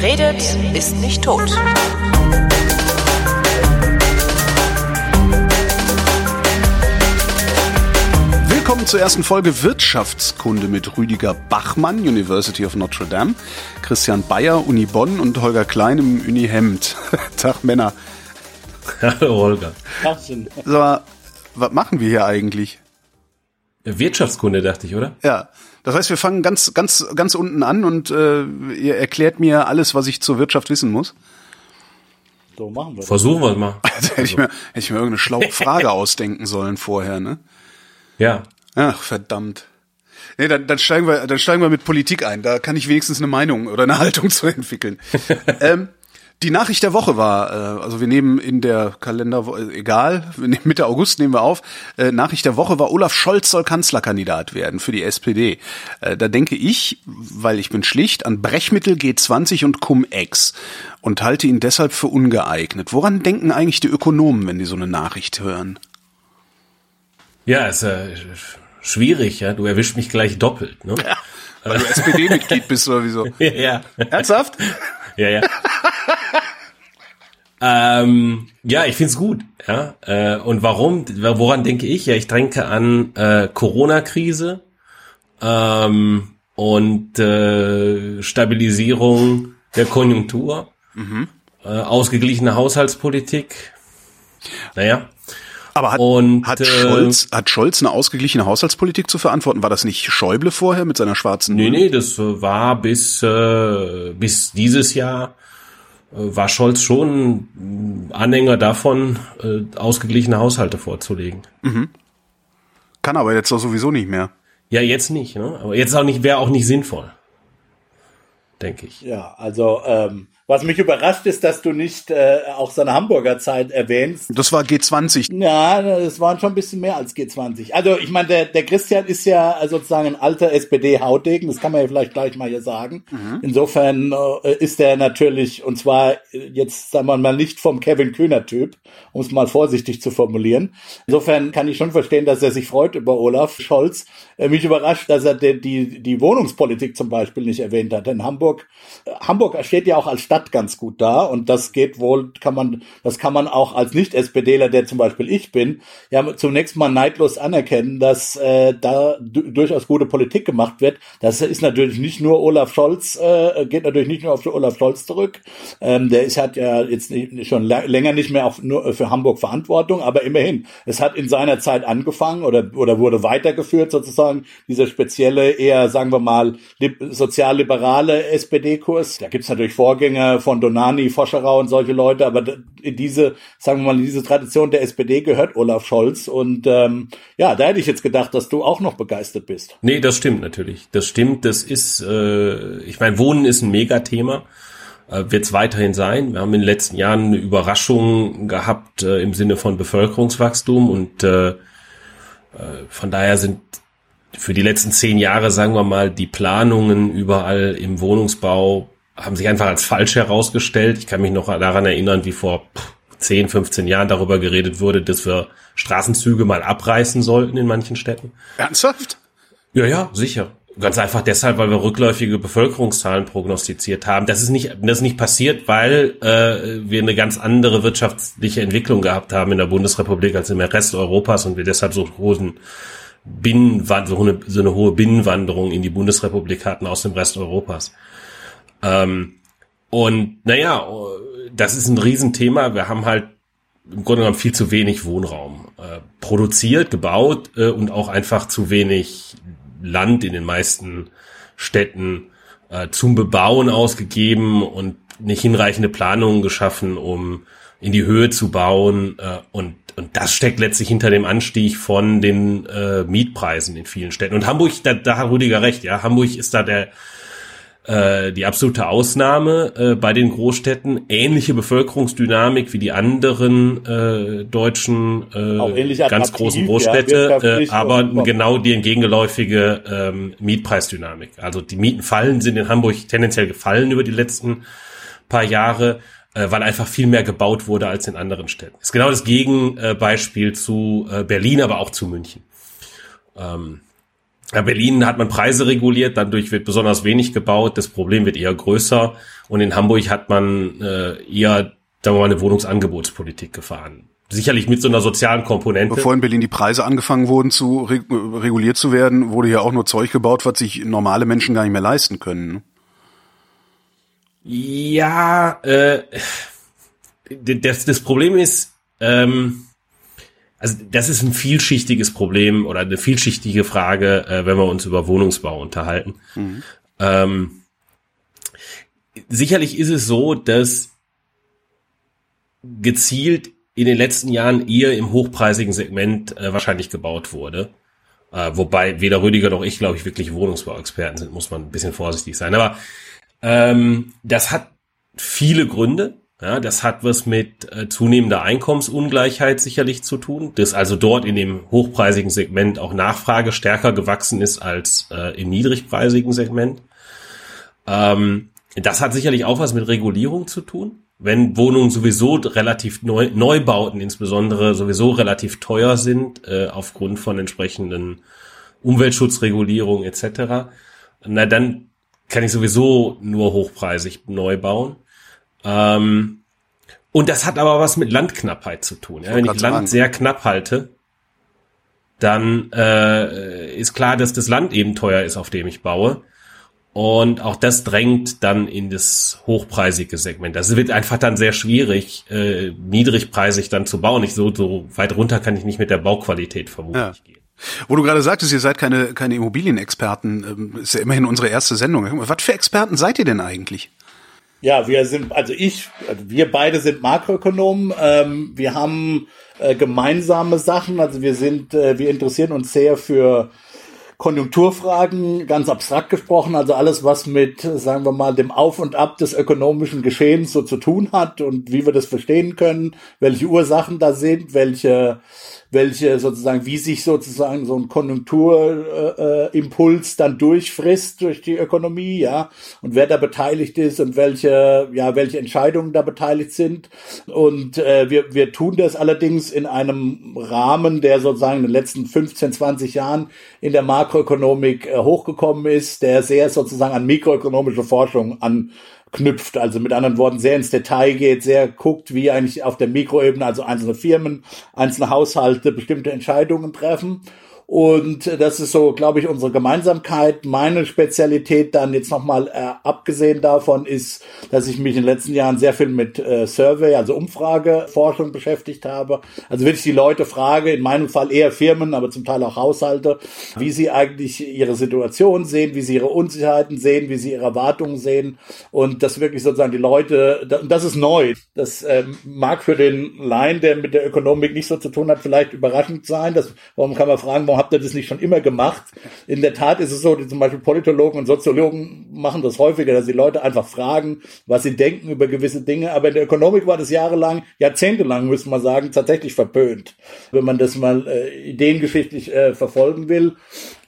Wer redet, ist nicht tot. Willkommen zur ersten Folge Wirtschaftskunde mit Rüdiger Bachmann, University of Notre Dame, Christian Bayer, Uni Bonn und Holger Klein im Uni Hemd. Tag Männer. Hallo Holger. So, was machen wir hier eigentlich? Wirtschaftskunde, dachte ich, oder? Ja. Das heißt, wir fangen ganz, ganz, ganz unten an und äh, ihr erklärt mir alles, was ich zur Wirtschaft wissen muss. So machen wir Versuchen wir es mal. Also hätte, ich mir, hätte ich mir irgendeine schlaue Frage ausdenken sollen vorher, ne? Ja. Ach, verdammt. Nee, dann, dann steigen wir, dann steigen wir mit Politik ein. Da kann ich wenigstens eine Meinung oder eine Haltung zu entwickeln. ähm, die Nachricht der Woche war, äh, also wir nehmen in der Kalender, egal, Mitte August nehmen wir auf, äh, Nachricht der Woche war, Olaf Scholz soll Kanzlerkandidat werden für die SPD. Äh, da denke ich, weil ich bin schlicht, an Brechmittel G20 und Cum-Ex und halte ihn deshalb für ungeeignet. Woran denken eigentlich die Ökonomen, wenn die so eine Nachricht hören? Ja, ist äh, schwierig, ja. Du erwischst mich gleich doppelt, ne? Ja, weil du SPD-Mitglied bist oder wieso? ja. Ernsthaft? Ja, ja. ähm, ja, ich find's gut. Ja, äh, und warum? Woran denke ich? Ja, ich denke an äh, Corona-Krise ähm, und äh, Stabilisierung der Konjunktur, mhm. äh, ausgeglichene Haushaltspolitik. Naja. Aber hat, und, hat, Scholz, äh, hat Scholz eine ausgeglichene Haushaltspolitik zu verantworten? War das nicht Schäuble vorher mit seiner schwarzen Nee, nee, das war bis, äh, bis dieses Jahr äh, war Scholz schon Anhänger davon, äh, ausgeglichene Haushalte vorzulegen. Mhm. Kann aber jetzt doch sowieso nicht mehr. Ja, jetzt nicht, ne? Aber jetzt auch nicht, wäre auch nicht sinnvoll. Denke ich. Ja, also ähm, was mich überrascht ist, dass du nicht äh, auch seine Hamburger Zeit erwähnst. Das war G20. Ja, es waren schon ein bisschen mehr als G20. Also ich meine, der, der Christian ist ja sozusagen ein alter SPD-Hautdegen, das kann man ja vielleicht gleich mal hier sagen. Mhm. Insofern äh, ist er natürlich, und zwar jetzt sagen wir mal nicht vom Kevin Kühner-Typ, um es mal vorsichtig zu formulieren. Insofern kann ich schon verstehen, dass er sich freut über Olaf Scholz. Äh, mich überrascht, dass er die, die, die Wohnungspolitik zum Beispiel nicht erwähnt hat. Denn Hamburg, äh, Hamburg steht ja auch als Stadt Stadt ganz gut da und das geht wohl, kann man, das kann man auch als Nicht-SPDler, der zum Beispiel ich bin, ja zunächst mal neidlos anerkennen, dass äh, da durchaus gute Politik gemacht wird. Das ist natürlich nicht nur Olaf Scholz, äh, geht natürlich nicht nur auf Olaf Scholz zurück. Ähm, der ist hat ja jetzt nicht, schon länger nicht mehr auf, nur für Hamburg Verantwortung, aber immerhin, es hat in seiner Zeit angefangen oder oder wurde weitergeführt sozusagen dieser spezielle eher sagen wir mal sozialliberale SPD-Kurs. Da gibt's natürlich Vorgänger von Donani, Foscherau und solche Leute, aber in diese, sagen wir mal, in diese Tradition der SPD gehört Olaf Scholz und ähm, ja, da hätte ich jetzt gedacht, dass du auch noch begeistert bist. Nee, das stimmt natürlich. Das stimmt, das ist, äh, ich meine, Wohnen ist ein Megathema äh, wird es weiterhin sein. Wir haben in den letzten Jahren eine Überraschung gehabt äh, im Sinne von Bevölkerungswachstum und äh, äh, von daher sind für die letzten zehn Jahre, sagen wir mal, die Planungen überall im Wohnungsbau haben sich einfach als falsch herausgestellt. Ich kann mich noch daran erinnern, wie vor 10, 15 Jahren darüber geredet wurde, dass wir Straßenzüge mal abreißen sollten in manchen Städten. Ernsthaft? Ja, ja, sicher. Ganz einfach deshalb, weil wir rückläufige Bevölkerungszahlen prognostiziert haben. Das ist nicht, das ist nicht passiert, weil äh, wir eine ganz andere wirtschaftliche Entwicklung gehabt haben in der Bundesrepublik als im Rest Europas und wir deshalb so hohen Binnenwand, so eine, so eine hohe Binnenwanderung in die Bundesrepublik hatten aus dem Rest Europas. Ähm, und naja, das ist ein Riesenthema. Wir haben halt im Grunde genommen viel zu wenig Wohnraum äh, produziert, gebaut äh, und auch einfach zu wenig Land in den meisten Städten äh, zum Bebauen ausgegeben und nicht hinreichende Planungen geschaffen, um in die Höhe zu bauen. Äh, und, und das steckt letztlich hinter dem Anstieg von den äh, Mietpreisen in vielen Städten. Und Hamburg, da, da hat Rüdiger recht, ja, Hamburg ist da der äh, die absolute Ausnahme äh, bei den Großstädten. Ähnliche Bevölkerungsdynamik wie die anderen äh, deutschen äh, ganz großen Großstädte, ja, äh, aber genau die entgegengeläufige ähm, Mietpreisdynamik. Also die Mieten fallen, sind in Hamburg tendenziell gefallen über die letzten paar Jahre äh, weil einfach viel mehr gebaut wurde als in anderen Städten. Ist genau das Gegenbeispiel zu äh, Berlin, aber auch zu München. Ähm, ja, Berlin hat man Preise reguliert, dadurch wird besonders wenig gebaut. Das Problem wird eher größer Und in Hamburg hat man äh, eher, sagen wir mal, eine Wohnungsangebotspolitik gefahren. Sicherlich mit so einer sozialen Komponente. Bevor in Berlin die Preise angefangen wurden zu reguliert zu werden, wurde ja auch nur Zeug gebaut, was sich normale Menschen gar nicht mehr leisten können. Ne? Ja, äh, das, das Problem ist, ähm, also das ist ein vielschichtiges Problem oder eine vielschichtige Frage, äh, wenn wir uns über Wohnungsbau unterhalten. Mhm. Ähm, sicherlich ist es so, dass gezielt in den letzten Jahren eher im hochpreisigen Segment äh, wahrscheinlich gebaut wurde. Äh, wobei weder Rüdiger noch ich, glaube ich, wirklich Wohnungsbauexperten sind, muss man ein bisschen vorsichtig sein. Aber ähm, das hat viele Gründe. Ja, das hat was mit äh, zunehmender Einkommensungleichheit sicherlich zu tun, dass also dort in dem hochpreisigen Segment auch Nachfrage stärker gewachsen ist als äh, im niedrigpreisigen Segment. Ähm, das hat sicherlich auch was mit Regulierung zu tun. Wenn Wohnungen sowieso relativ neu, Neubauten insbesondere sowieso relativ teuer sind, äh, aufgrund von entsprechenden Umweltschutzregulierungen etc., na dann kann ich sowieso nur hochpreisig neu bauen. Ähm, und das hat aber was mit Landknappheit zu tun. Ja? Wenn ich Land sehr knapp halte, dann äh, ist klar, dass das Land eben teuer ist, auf dem ich baue. Und auch das drängt dann in das hochpreisige Segment. Das wird einfach dann sehr schwierig, äh, niedrigpreisig dann zu bauen. Nicht so, so weit runter kann ich nicht mit der Bauqualität vermutlich ja. gehen. Wo du gerade sagtest, ihr seid keine, keine Immobilienexperten, ähm, ist ja immerhin unsere erste Sendung. Was für Experten seid ihr denn eigentlich? Ja, wir sind, also ich, also wir beide sind Makroökonomen. Ähm, wir haben äh, gemeinsame Sachen. Also wir sind, äh, wir interessieren uns sehr für Konjunkturfragen, ganz abstrakt gesprochen, also alles, was mit, sagen wir mal, dem Auf und Ab des ökonomischen Geschehens so zu tun hat und wie wir das verstehen können, welche Ursachen da sind, welche welche sozusagen, wie sich sozusagen so ein Konjunkturimpuls äh, dann durchfrisst durch die Ökonomie, ja, und wer da beteiligt ist und welche, ja, welche Entscheidungen da beteiligt sind. Und äh, wir, wir tun das allerdings in einem Rahmen, der sozusagen in den letzten 15, 20 Jahren in der Makroökonomik äh, hochgekommen ist, der sehr sozusagen an mikroökonomische Forschung an knüpft, also mit anderen Worten sehr ins Detail geht, sehr guckt, wie eigentlich auf der Mikroebene, also einzelne Firmen, einzelne Haushalte bestimmte Entscheidungen treffen und das ist so, glaube ich, unsere Gemeinsamkeit. Meine Spezialität dann jetzt nochmal äh, abgesehen davon ist, dass ich mich in den letzten Jahren sehr viel mit äh, Survey, also Umfrageforschung beschäftigt habe. Also wenn ich die Leute frage, in meinem Fall eher Firmen, aber zum Teil auch Haushalte, wie sie eigentlich ihre Situation sehen, wie sie ihre Unsicherheiten sehen, wie sie ihre Erwartungen sehen und das wirklich sozusagen die Leute, das ist neu. Das äh, mag für den Laien, der mit der Ökonomik nicht so zu tun hat, vielleicht überraschend sein. Das, warum kann man fragen, warum habt ihr das nicht schon immer gemacht? In der Tat ist es so, zum Beispiel Politologen und Soziologen machen das häufiger, dass die Leute einfach fragen, was sie denken über gewisse Dinge. Aber in der Ökonomik war das jahrelang, jahrzehntelang, müssen wir sagen, tatsächlich verpönt. Wenn man das mal äh, ideengeschichtlich äh, verfolgen will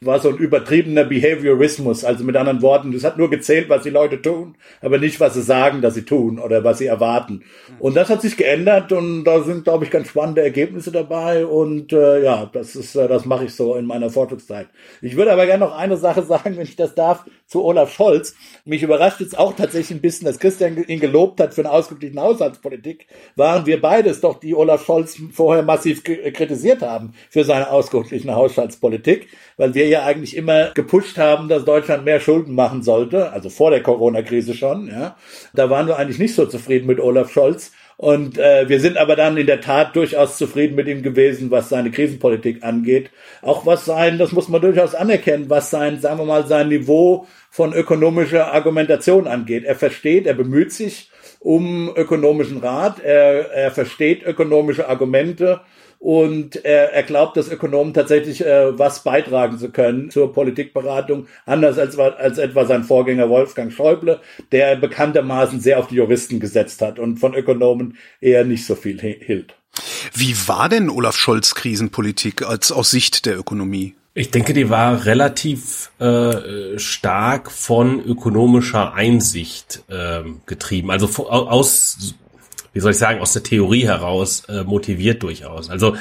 war so ein übertriebener Behaviorismus. Also mit anderen Worten, das hat nur gezählt, was die Leute tun, aber nicht, was sie sagen, dass sie tun oder was sie erwarten. Und das hat sich geändert und da sind, glaube ich, ganz spannende Ergebnisse dabei. Und äh, ja, das ist, äh, das mache ich so in meiner Forschungszeit. Ich würde aber gerne noch eine Sache sagen, wenn ich das darf, zu Olaf Scholz. Mich überrascht jetzt auch tatsächlich ein bisschen, dass Christian ihn gelobt hat für eine ausgeglichene Haushaltspolitik. Waren wir beides doch, die Olaf Scholz vorher massiv kritisiert haben für seine ausgeglichene Haushaltspolitik, weil wir ja eigentlich immer gepusht haben, dass Deutschland mehr Schulden machen sollte, also vor der Corona-Krise schon. Ja, da waren wir eigentlich nicht so zufrieden mit Olaf Scholz. Und äh, wir sind aber dann in der Tat durchaus zufrieden mit ihm gewesen, was seine Krisenpolitik angeht. Auch was sein, das muss man durchaus anerkennen, was sein, sagen wir mal, sein Niveau von ökonomischer Argumentation angeht. Er versteht, er bemüht sich um ökonomischen Rat, er, er versteht ökonomische Argumente und er, er glaubt, dass Ökonomen tatsächlich äh, was beitragen zu können zur Politikberatung, anders als, als etwa sein Vorgänger Wolfgang Schäuble, der bekanntermaßen sehr auf die Juristen gesetzt hat und von Ökonomen eher nicht so viel hielt. Wie war denn Olaf Scholz Krisenpolitik als aus Sicht der Ökonomie? Ich denke, die war relativ äh, stark von ökonomischer Einsicht äh, getrieben. Also aus wie soll ich sagen, aus der Theorie heraus äh, motiviert durchaus. Also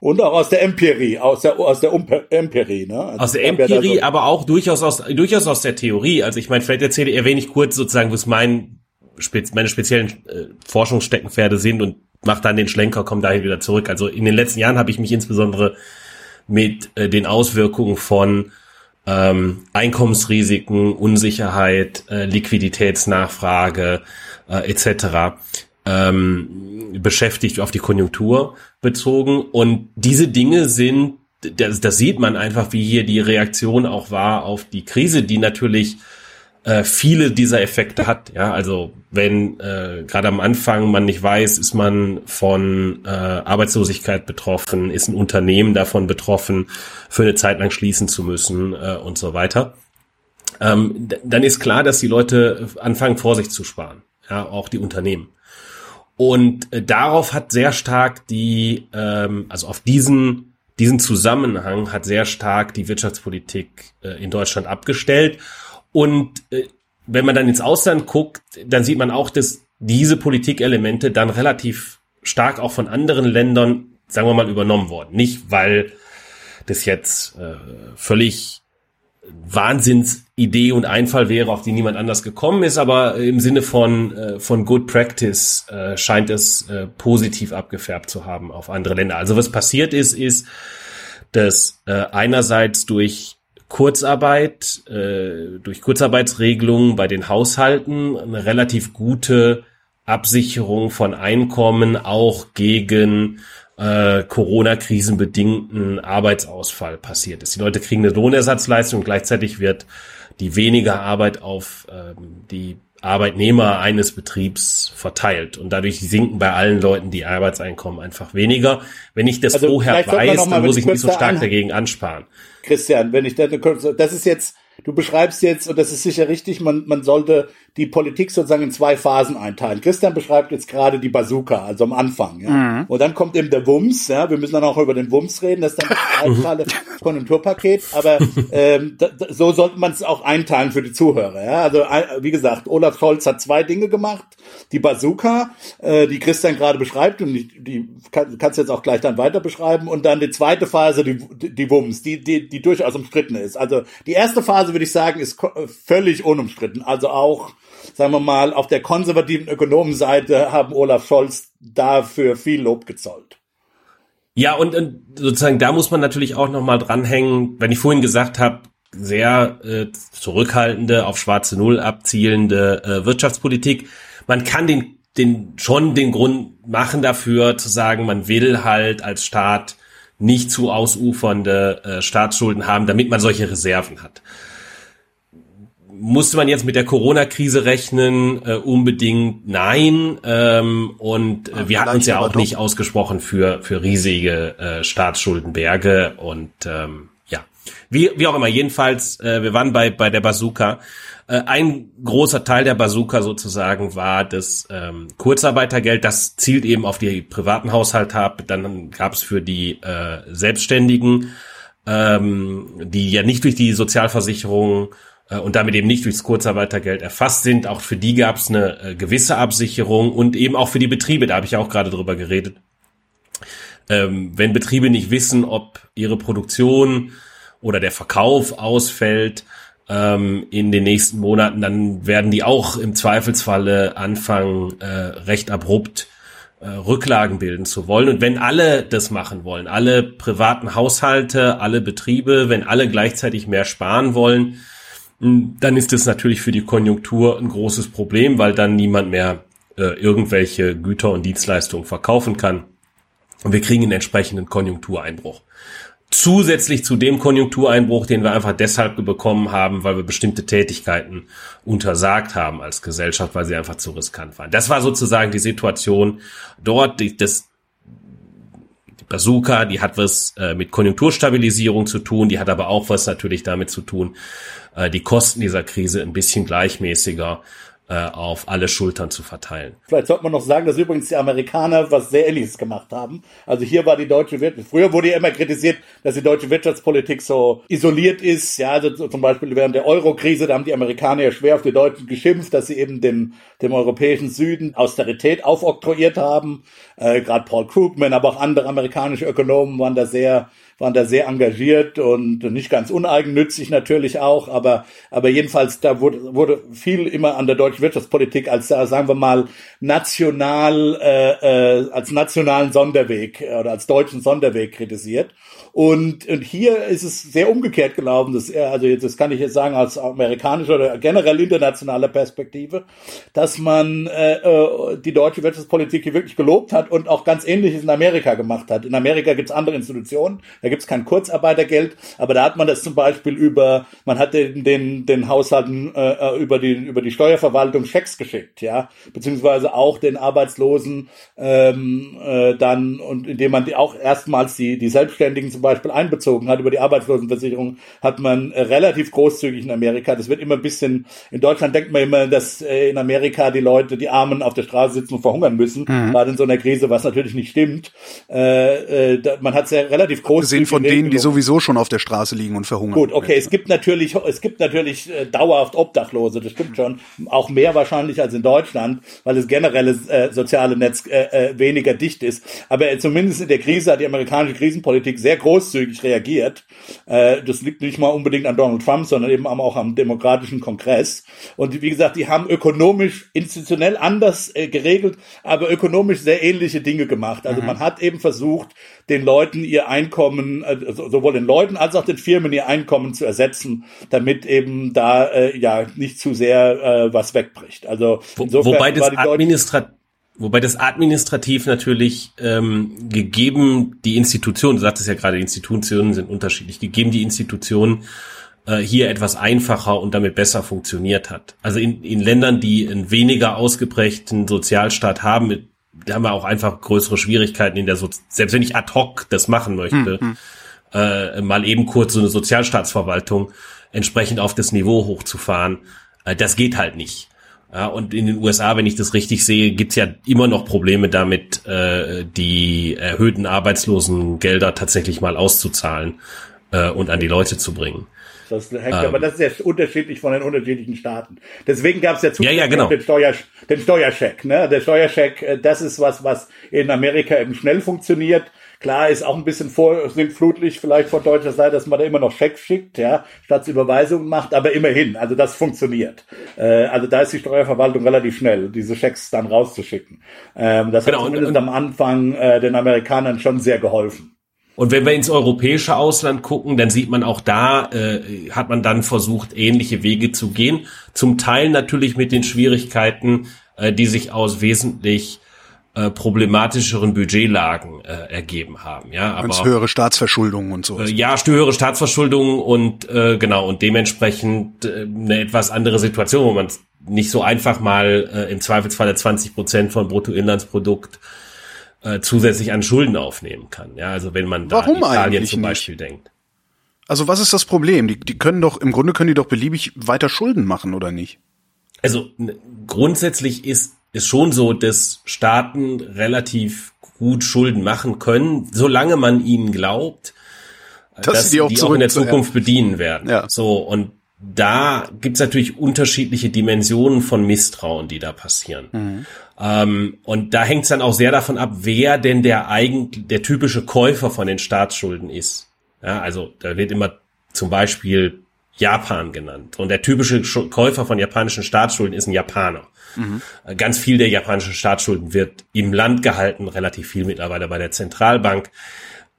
und auch aus der Empirie, aus der aus der Empirie, ne? Also aus der Empirie, aber auch durchaus aus durchaus aus der Theorie. Also ich meine, vielleicht erzähle erwähne ich kurz sozusagen, was mein meine speziellen äh, Forschungssteckenpferde sind und mache dann den Schlenker, komme dahin wieder zurück. Also in den letzten Jahren habe ich mich insbesondere mit äh, den Auswirkungen von ähm, Einkommensrisiken, Unsicherheit, äh, Liquiditätsnachfrage äh, etc. Ähm, beschäftigt auf die Konjunktur bezogen. Und diese Dinge sind, das, das sieht man einfach, wie hier die Reaktion auch war auf die Krise, die natürlich äh, viele dieser Effekte hat. Ja, also wenn äh, gerade am Anfang man nicht weiß, ist man von äh, Arbeitslosigkeit betroffen, ist ein Unternehmen davon betroffen, für eine Zeit lang schließen zu müssen äh, und so weiter. Ähm, dann ist klar, dass die Leute anfangen, Vorsicht zu sparen. Ja, auch die Unternehmen. Und äh, darauf hat sehr stark die, ähm, also auf diesen diesen Zusammenhang hat sehr stark die Wirtschaftspolitik äh, in Deutschland abgestellt. Und äh, wenn man dann ins Ausland guckt, dann sieht man auch, dass diese Politikelemente dann relativ stark auch von anderen Ländern, sagen wir mal, übernommen wurden. Nicht, weil das jetzt äh, völlig Wahnsinnsidee und Einfall wäre, auf die niemand anders gekommen ist, aber im Sinne von, äh, von Good Practice äh, scheint es äh, positiv abgefärbt zu haben auf andere Länder. Also was passiert ist, ist, dass äh, einerseits durch Kurzarbeit, äh, durch Kurzarbeitsregelungen bei den Haushalten eine relativ gute Absicherung von Einkommen auch gegen äh, Corona-krisenbedingten Arbeitsausfall passiert ist. Die Leute kriegen eine Lohnersatzleistung und gleichzeitig wird die weniger Arbeit auf ähm, die Arbeitnehmer eines Betriebs verteilt. Und dadurch sinken bei allen Leuten die Arbeitseinkommen einfach weniger. Wenn ich das also vorher weiß, dann muss ich nicht so stark dagegen ansparen. Christian, wenn ich das, das ist jetzt, du beschreibst jetzt, und das ist sicher richtig, man, man sollte die Politik sozusagen in zwei Phasen einteilen. Christian beschreibt jetzt gerade die Bazooka, also am Anfang. Ja? Mhm. Und dann kommt eben der Wumms, ja, wir müssen dann auch über den Wumms reden, das ist dann das Teile Konjunkturpaket, aber ähm, da, so sollte man es auch einteilen für die Zuhörer. Ja? Also wie gesagt, Olaf Scholz hat zwei Dinge gemacht. Die Bazooka, äh, die Christian gerade beschreibt, und die, die kann, kannst jetzt auch gleich dann weiter beschreiben, und dann die zweite Phase, die, die Wumms, die, die, die durchaus umstritten ist. Also die erste Phase, würde ich sagen, ist völlig unumstritten. Also auch sagen wir mal, auf der konservativen Ökonomenseite haben Olaf Scholz dafür viel Lob gezollt. Ja, und, und sozusagen da muss man natürlich auch noch mal dranhängen, wenn ich vorhin gesagt habe, sehr äh, zurückhaltende, auf schwarze Null abzielende äh, Wirtschaftspolitik. Man kann den, den schon den Grund machen dafür zu sagen, man will halt als Staat nicht zu ausufernde äh, Staatsschulden haben, damit man solche Reserven hat musste man jetzt mit der Corona-Krise rechnen? Äh, unbedingt nein. Ähm, und äh, wir hatten uns ja auch nicht ausgesprochen für, für riesige äh, Staatsschuldenberge. Und ähm, ja, wie, wie auch immer, jedenfalls, äh, wir waren bei, bei der Bazooka. Äh, ein großer Teil der Bazooka sozusagen war das ähm, Kurzarbeitergeld. Das zielt eben auf die privaten Haushalte ab. Dann gab es für die äh, Selbstständigen, ähm, die ja nicht durch die Sozialversicherung und damit eben nicht durchs Kurzarbeitergeld erfasst sind. Auch für die gab es eine äh, gewisse Absicherung und eben auch für die Betriebe, da habe ich auch gerade drüber geredet. Ähm, wenn Betriebe nicht wissen, ob ihre Produktion oder der Verkauf ausfällt ähm, in den nächsten Monaten, dann werden die auch im Zweifelsfalle anfangen, äh, recht abrupt äh, Rücklagen bilden zu wollen. Und wenn alle das machen wollen, alle privaten Haushalte, alle Betriebe, wenn alle gleichzeitig mehr sparen wollen, dann ist es natürlich für die Konjunktur ein großes Problem, weil dann niemand mehr äh, irgendwelche Güter und Dienstleistungen verkaufen kann. Und wir kriegen einen entsprechenden Konjunktureinbruch. Zusätzlich zu dem Konjunktureinbruch, den wir einfach deshalb bekommen haben, weil wir bestimmte Tätigkeiten untersagt haben als Gesellschaft, weil sie einfach zu riskant waren. Das war sozusagen die Situation dort. Das, die Bazooka, die hat was äh, mit Konjunkturstabilisierung zu tun, die hat aber auch was natürlich damit zu tun, äh, die Kosten dieser Krise ein bisschen gleichmäßiger äh, auf alle Schultern zu verteilen. Vielleicht sollte man noch sagen, dass übrigens die Amerikaner was sehr Ähnliches gemacht haben. Also hier war die deutsche Wirtschaft, früher wurde ja immer kritisiert, dass die deutsche Wirtschaftspolitik so isoliert ist. Ja, also zum Beispiel während der Euro-Krise, da haben die Amerikaner ja schwer auf die Deutschen geschimpft, dass sie eben dem, dem europäischen Süden Austerität aufoktroyiert haben. Äh, Gerade Paul Krugman, aber auch andere amerikanische Ökonomen waren da sehr waren da sehr engagiert und nicht ganz uneigennützig natürlich auch, aber, aber jedenfalls da wurde, wurde viel immer an der deutschen deutsche Wirtschaftspolitik als, äh, sagen wir mal, national, äh, äh, als nationalen Sonderweg oder als deutschen Sonderweg kritisiert. Und, und hier ist es sehr umgekehrt gelaufen. Das, also jetzt, das kann ich jetzt sagen aus amerikanischer oder generell internationaler Perspektive, dass man äh, äh, die deutsche Wirtschaftspolitik hier wirklich gelobt hat und auch ganz Ähnliches in Amerika gemacht hat. In Amerika gibt es andere Institutionen, da gibt es kein Kurzarbeitergeld, aber da hat man das zum Beispiel über, man hat den, den, den Haushalten äh, äh über, die, über die Steuerverwaltung Schecks geschickt, ja, beziehungsweise auch den Arbeitslosen ähm, äh, dann und indem man die auch erstmals die, die Selbstständigen zum Beispiel einbezogen hat über die Arbeitslosenversicherung, hat man äh, relativ großzügig in Amerika. Das wird immer ein bisschen, in Deutschland denkt man immer, dass äh, in Amerika die Leute, die Armen auf der Straße sitzen und verhungern müssen, mhm. gerade in so einer Krise, was natürlich nicht stimmt. Äh, äh, da, man hat sehr relativ groß gesehen von denen, die sowieso schon auf der Straße liegen und verhungern. Gut, okay, es gibt natürlich, es gibt natürlich äh, dauerhaft Obdachlose, das stimmt schon, auch mehr wahrscheinlich als in Deutschland, weil das generelle äh, soziale Netz äh, äh, weniger dicht ist. Aber äh, zumindest in der Krise hat die amerikanische Krisenpolitik sehr großzügig reagiert. Äh, das liegt nicht mal unbedingt an Donald Trump, sondern eben auch am demokratischen Kongress. Und wie gesagt, die haben ökonomisch, institutionell anders äh, geregelt, aber ökonomisch sehr ähnliche Dinge gemacht. Also mhm. man hat eben versucht, den Leuten ihr Einkommen, also sowohl den Leuten als auch den Firmen ihr Einkommen zu ersetzen, damit eben da äh, ja nicht zu sehr äh, was wegbricht. Also wobei das administrativ Wobei das administrativ natürlich ähm, gegeben, die Institutionen, du sagtest ja gerade, die Institutionen sind unterschiedlich, gegeben die Institutionen äh, hier etwas einfacher und damit besser funktioniert hat. Also in, in Ländern, die einen weniger ausgeprägten Sozialstaat haben, da haben wir auch einfach größere Schwierigkeiten in der, so selbst wenn ich ad hoc das machen möchte, mhm. äh, mal eben kurz so eine Sozialstaatsverwaltung entsprechend auf das Niveau hochzufahren, äh, das geht halt nicht. Ja, und in den USA, wenn ich das richtig sehe, gibt's ja immer noch Probleme damit, äh, die erhöhten Arbeitslosengelder tatsächlich mal auszuzahlen äh, und an die Leute zu bringen. Das hängt, ähm, aber das ist ja unterschiedlich von den unterschiedlichen Staaten. Deswegen gab es ja, ja, ja genau. den, Steuer, den Steuerscheck. Ne? Der Steuerscheck, äh, das ist was, was in Amerika eben schnell funktioniert. Klar ist auch ein bisschen vorsinnflutlich vielleicht von deutscher Seite, dass man da immer noch Schecks schickt, ja, statt Überweisungen macht, aber immerhin, also das funktioniert. Äh, also da ist die Steuerverwaltung relativ schnell, diese Schecks dann rauszuschicken. Ähm, das genau, hat zumindest und, und, am Anfang äh, den Amerikanern schon sehr geholfen. Und wenn wir ins europäische Ausland gucken, dann sieht man auch da, äh, hat man dann versucht, ähnliche Wege zu gehen. Zum Teil natürlich mit den Schwierigkeiten, äh, die sich aus wesentlich äh, problematischeren Budgetlagen äh, ergeben haben. Ja, aber Ganz höhere Staatsverschuldung und so. Äh, ja, höhere Staatsverschuldung und äh, genau und dementsprechend äh, eine etwas andere Situation, wo man nicht so einfach mal äh, im Zweifelsfall 20 Prozent von Bruttoinlandsprodukt äh, zusätzlich an Schulden aufnehmen kann. Ja, also wenn man da Warum an Italien zum Beispiel nicht? denkt. Also was ist das Problem? Die, die können doch, im Grunde können die doch beliebig weiter Schulden machen, oder nicht? Also grundsätzlich ist es schon so, dass Staaten relativ gut Schulden machen können, solange man ihnen glaubt, dass, dass sie die auch, die auch in der Zukunft bedienen werden. Ja. So und da gibt's natürlich unterschiedliche Dimensionen von Misstrauen, die da passieren. Mhm. Ähm, und da hängt's dann auch sehr davon ab, wer denn der eigen, der typische Käufer von den Staatsschulden ist. Ja, also da wird immer zum Beispiel Japan genannt. Und der typische Käufer von japanischen Staatsschulden ist ein Japaner. Mhm. Ganz viel der japanischen Staatsschulden wird im Land gehalten, relativ viel mittlerweile bei der Zentralbank.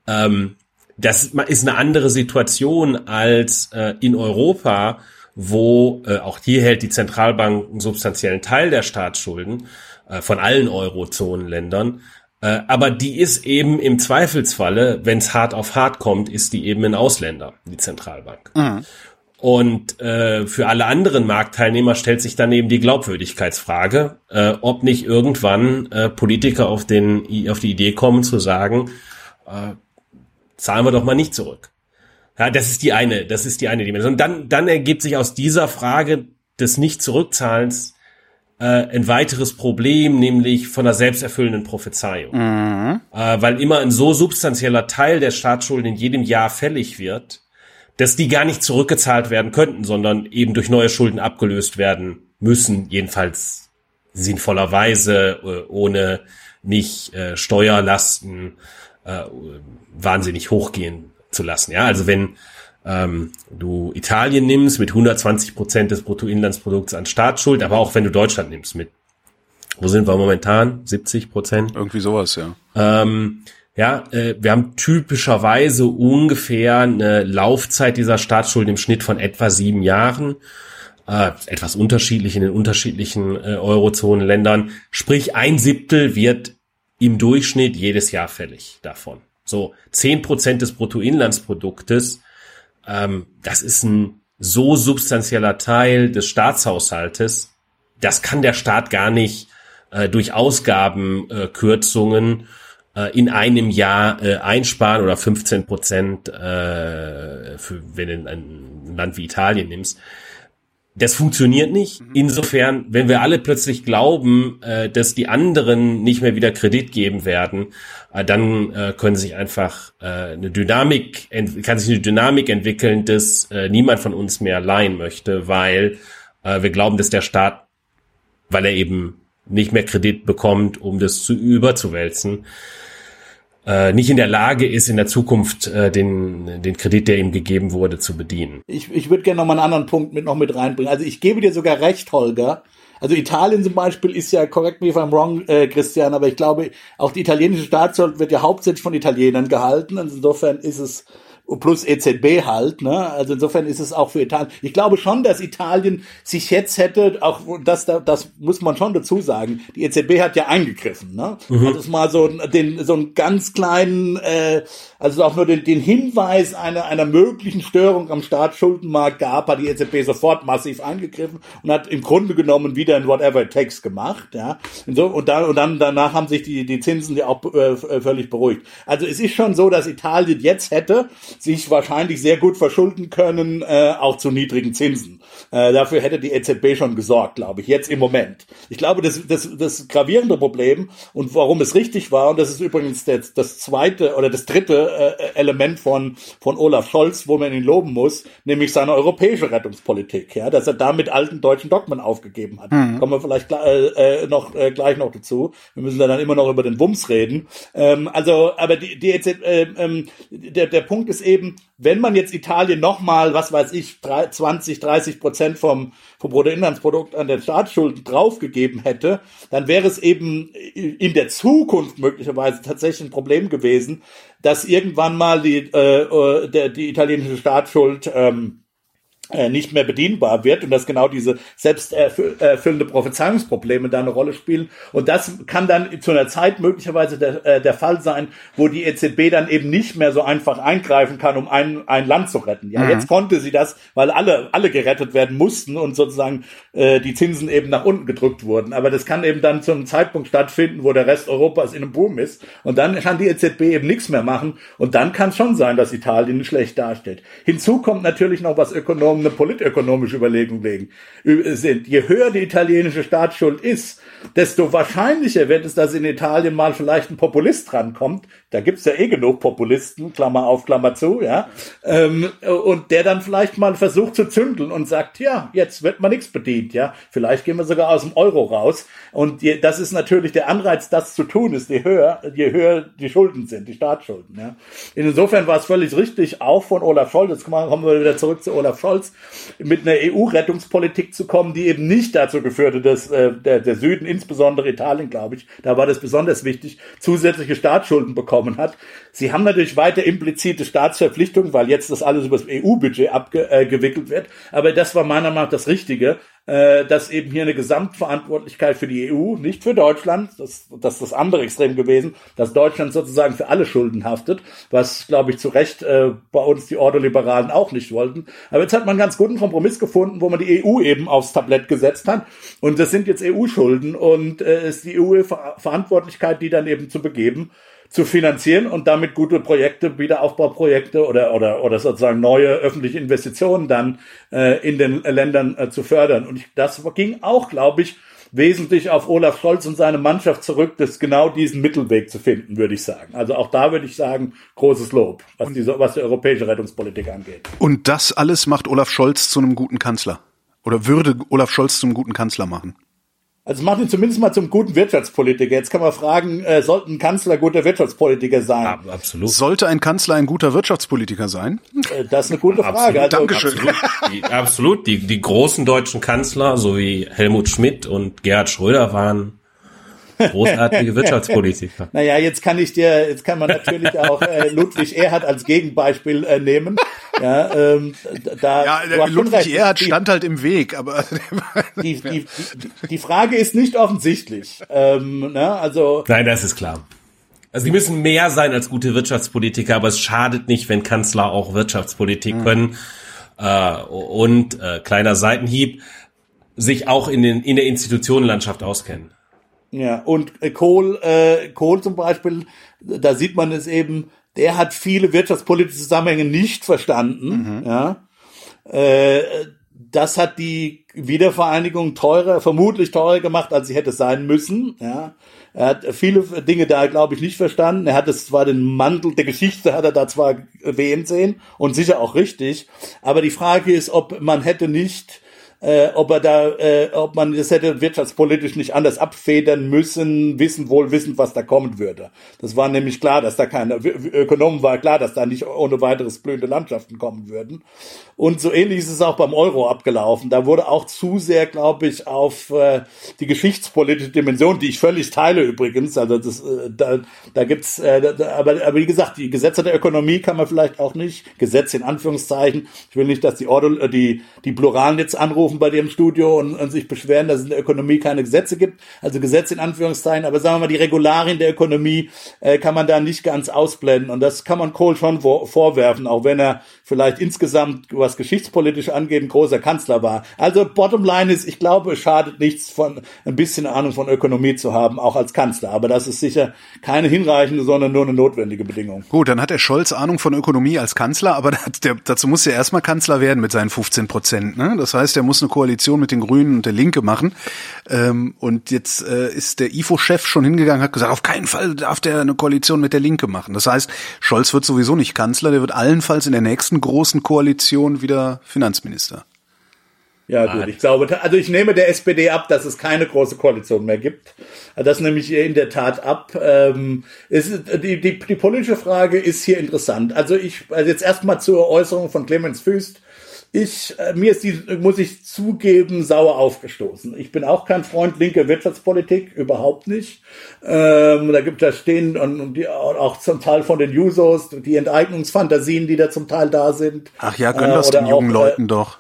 Ähm, das ist eine andere Situation als äh, in Europa, wo äh, auch hier hält die Zentralbank einen substanziellen Teil der Staatsschulden äh, von allen Eurozonenländern. Äh, aber die ist eben im Zweifelsfalle, wenn es hart auf hart kommt, ist die eben ein Ausländer, die Zentralbank. Mhm. Und äh, für alle anderen Marktteilnehmer stellt sich dann eben die Glaubwürdigkeitsfrage, äh, ob nicht irgendwann äh, Politiker auf, den, auf die Idee kommen zu sagen, äh, zahlen wir doch mal nicht zurück. Ja, das ist die eine, das ist die eine Dimension. Und dann, dann ergibt sich aus dieser Frage des Nicht-Zurückzahlens äh, ein weiteres Problem, nämlich von der selbsterfüllenden Prophezeiung. Mhm. Äh, weil immer ein so substanzieller Teil der Staatsschulden in jedem Jahr fällig wird, dass die gar nicht zurückgezahlt werden könnten, sondern eben durch neue Schulden abgelöst werden müssen, jedenfalls sinnvollerweise, äh, ohne nicht äh, Steuerlasten äh, wahnsinnig hochgehen zu lassen. Ja, also wenn ähm, du Italien nimmst mit 120 Prozent des Bruttoinlandsprodukts an Staatsschuld, aber auch wenn du Deutschland nimmst mit, wo sind wir momentan? 70 Prozent? Irgendwie sowas, ja. Ähm, ja, äh, wir haben typischerweise ungefähr eine Laufzeit dieser Staatsschulden im Schnitt von etwa sieben Jahren. Äh, etwas unterschiedlich in den unterschiedlichen äh, Eurozonenländern. Sprich, ein Siebtel wird im Durchschnitt jedes Jahr fällig davon. So, zehn Prozent des Bruttoinlandsproduktes, ähm, das ist ein so substanzieller Teil des Staatshaushaltes, das kann der Staat gar nicht äh, durch Ausgabenkürzungen äh, in einem Jahr äh, einsparen oder 15 Prozent, äh, für, wenn du ein Land wie Italien nimmst. Das funktioniert nicht. Mhm. Insofern, wenn wir alle plötzlich glauben, äh, dass die anderen nicht mehr wieder Kredit geben werden, äh, dann äh, können sich einfach äh, eine Dynamik, kann sich eine Dynamik entwickeln, dass äh, niemand von uns mehr leihen möchte, weil äh, wir glauben, dass der Staat, weil er eben nicht mehr Kredit bekommt, um das zu überzuwälzen, äh, nicht in der Lage ist, in der Zukunft äh, den, den Kredit, der ihm gegeben wurde, zu bedienen. Ich, ich würde gerne noch mal einen anderen Punkt mit noch mit reinbringen. Also ich gebe dir sogar recht, Holger. Also Italien zum Beispiel ist ja, correct me if I'm wrong, äh, Christian, aber ich glaube, auch die italienische Staatsschuld wird ja hauptsächlich von Italienern gehalten. Also insofern ist es plus EZB halt, ne? Also insofern ist es auch für Italien. Ich glaube schon, dass Italien sich jetzt hätte, auch das, das muss man schon dazu sagen, die EZB hat ja eingegriffen, ne? Mhm. Also es mal so den so einen ganz kleinen, äh, also auch nur den, den Hinweis einer einer möglichen Störung am Staatsschuldenmarkt gab, hat die EZB sofort massiv eingegriffen und hat im Grunde genommen wieder ein Whatever it takes gemacht, ja? Und so und dann und dann danach haben sich die die Zinsen ja auch äh, völlig beruhigt. Also es ist schon so, dass Italien jetzt hätte sich wahrscheinlich sehr gut verschulden können, äh, auch zu niedrigen Zinsen. Äh, dafür hätte die EZB schon gesorgt, glaube ich, jetzt im Moment. Ich glaube, das, das, das gravierende Problem und warum es richtig war, und das ist übrigens das, das zweite oder das dritte äh, Element von, von Olaf Scholz, wo man ihn loben muss, nämlich seine europäische Rettungspolitik, ja, dass er damit alten deutschen Dogmen aufgegeben hat. Mhm. Kommen wir vielleicht äh, äh, noch äh, gleich noch dazu. Wir müssen dann immer noch über den Wumms reden. Ähm, also, aber die, die EZB, äh, äh, der, der Punkt ist eben, wenn man jetzt Italien nochmal, was weiß ich, 20, 30 Prozent vom, vom Bruttoinlandsprodukt an den Staatsschulden draufgegeben hätte, dann wäre es eben in der Zukunft möglicherweise tatsächlich ein Problem gewesen, dass irgendwann mal die, äh, äh der, die italienische Staatsschuld ähm, äh, nicht mehr bedienbar wird und dass genau diese selbsterfüllende Prophezeiungsprobleme da eine Rolle spielen. Und das kann dann zu einer Zeit möglicherweise der, äh, der Fall sein, wo die EZB dann eben nicht mehr so einfach eingreifen kann, um ein, ein Land zu retten. Ja, mhm. jetzt konnte sie das, weil alle, alle gerettet werden mussten und sozusagen äh, die Zinsen eben nach unten gedrückt wurden. Aber das kann eben dann zu einem Zeitpunkt stattfinden, wo der Rest Europas in einem Boom ist. Und dann kann die EZB eben nichts mehr machen. Und dann kann es schon sein, dass Italien schlecht dasteht. Hinzu kommt natürlich noch was Ökonomen eine politökonomische Überlegung legen, sind. Je höher die italienische Staatsschuld ist, desto wahrscheinlicher wird es, dass in Italien mal vielleicht ein Populist drankommt. Da gibt's ja eh genug Populisten, Klammer auf, Klammer zu, ja. Ähm, und der dann vielleicht mal versucht zu zündeln und sagt, ja, jetzt wird man nichts bedient, ja. Vielleicht gehen wir sogar aus dem Euro raus. Und je, das ist natürlich der Anreiz, das zu tun, ist je höher, je höher die Schulden sind, die Staatsschulden, ja. Insofern war es völlig richtig, auch von Olaf Scholz, jetzt kommen wir wieder zurück zu Olaf Scholz, mit einer EU-Rettungspolitik zu kommen, die eben nicht dazu geführte, dass äh, der, der Süden, insbesondere Italien, glaube ich, da war das besonders wichtig, zusätzliche Staatsschulden bekommen hat. Sie haben natürlich weiter implizite Staatsverpflichtungen, weil jetzt das alles über das EU-Budget abgewickelt äh, wird. Aber das war meiner Meinung nach das Richtige äh, dass eben hier eine Gesamtverantwortlichkeit für die EU, nicht für Deutschland, das, das ist das andere Extrem gewesen, dass Deutschland sozusagen für alle Schulden haftet, was, glaube ich, zu Recht äh, bei uns die Ordoliberalen auch nicht wollten. Aber jetzt hat man einen ganz guten Kompromiss gefunden, wo man die EU eben aufs Tablett gesetzt hat. Und das sind jetzt EU-Schulden und äh, ist die EU-Verantwortlichkeit, die dann eben zu begeben zu finanzieren und damit gute Projekte, Wiederaufbauprojekte oder, oder, oder sozusagen neue öffentliche Investitionen dann äh, in den Ländern äh, zu fördern. Und ich, das ging auch, glaube ich, wesentlich auf Olaf Scholz und seine Mannschaft zurück, das genau diesen Mittelweg zu finden, würde ich sagen. Also auch da würde ich sagen, großes Lob, was, diese, was die europäische Rettungspolitik angeht. Und das alles macht Olaf Scholz zu einem guten Kanzler? Oder würde Olaf Scholz zum guten Kanzler machen? Also macht ihn zumindest mal zum guten Wirtschaftspolitiker. Jetzt kann man fragen, äh, sollten ein Kanzler guter Wirtschaftspolitiker sein? Ja, absolut. Sollte ein Kanzler ein guter Wirtschaftspolitiker sein? Äh, das ist eine gute Frage. Absolut, Also, Dankeschön. Absolut, die, absolut. Die, die großen deutschen Kanzler, so wie Helmut Schmidt und Gerhard Schröder, waren großartige Wirtschaftspolitiker. Naja, jetzt kann ich dir, jetzt kann man natürlich auch äh, Ludwig Erhard als Gegenbeispiel äh, nehmen. Ja, ähm, da, Ja, Ludwig. Erhard Die- stand halt im Weg, aber die, die, die, die Frage ist nicht offensichtlich. Ähm, ne? Also Nein, das ist klar. Also die müssen mehr sein als gute Wirtschaftspolitiker, aber es schadet nicht, wenn Kanzler auch Wirtschaftspolitik können. Äh, und äh, kleiner Seitenhieb, sich auch in, den, in der Institutionenlandschaft auskennen. Ja, und äh, Kohl, äh, Kohl zum Beispiel, da sieht man es eben, der hat viele wirtschaftspolitische Zusammenhänge nicht verstanden. Ja, äh, das hat die Wiedervereinigung teurer, vermutlich teurer gemacht, als sie hätte sein müssen. Ja, er hat viele Dinge da, glaube ich, nicht verstanden. Er hat es zwar den Mantel der Geschichte hat er da zwar wehen sehen und sicher auch richtig, aber die Frage ist, ob man hätte nicht äh, ob er da, äh, ob man das hätte wirtschaftspolitisch nicht anders abfedern müssen, wissen wohl wissend, was da kommen würde. Das war nämlich klar, dass da keine Ökonomen war klar, dass da nicht ohne weiteres blühende Landschaften kommen würden. Und so ähnlich ist es auch beim Euro abgelaufen. Da wurde auch zu sehr, glaube ich, auf äh, die geschichtspolitische Dimension, die ich völlig teile übrigens. Also das, äh, da, da gibt's, äh, da, aber, aber wie gesagt, die Gesetze der Ökonomie kann man vielleicht auch nicht, Gesetze in Anführungszeichen. Ich will nicht, dass die Ordo, äh, die, die Pluralen jetzt anrufen bei dir im Studio und, und sich beschweren, dass es in der Ökonomie keine Gesetze gibt. Also Gesetze in Anführungszeichen, aber sagen wir mal, die Regularien der Ökonomie äh, kann man da nicht ganz ausblenden. Und das kann man Kohl schon vor, vorwerfen, auch wenn er vielleicht insgesamt, was geschichtspolitisch angeht, ein großer Kanzler war. Also bottom line ist, ich glaube, es schadet nichts von ein bisschen Ahnung von Ökonomie zu haben, auch als Kanzler. Aber das ist sicher keine hinreichende, sondern nur eine notwendige Bedingung. gut, dann hat der Scholz Ahnung von Ökonomie als Kanzler, aber der, dazu muss er erstmal Kanzler werden mit seinen 15 Prozent. Ne? Das heißt, er muss eine Koalition mit den Grünen und der Linke machen. Ähm, und jetzt äh, ist der IFO-Chef schon hingegangen, hat gesagt, auf keinen Fall darf der eine Koalition mit der Linke machen. Das heißt, Scholz wird sowieso nicht Kanzler, der wird allenfalls in der nächsten großen Koalition wieder Finanzminister. Ja, gut, ich glaube, also ich nehme der SPD ab, dass es keine große Koalition mehr gibt. Das nehme ich in der Tat ab. Ähm, ist, die, die, die politische Frage ist hier interessant. Also ich, also jetzt erstmal zur Äußerung von Clemens Füst. Ich, äh, mir ist die, muss ich zugeben, sauer aufgestoßen. Ich bin auch kein Freund linker Wirtschaftspolitik, überhaupt nicht. Ähm, da gibt da stehen und, und die, auch zum Teil von den Jusos, die Enteignungsfantasien, die da zum Teil da sind. Ach ja, gönn Äh, das oder den jungen auch, äh, Leuten doch.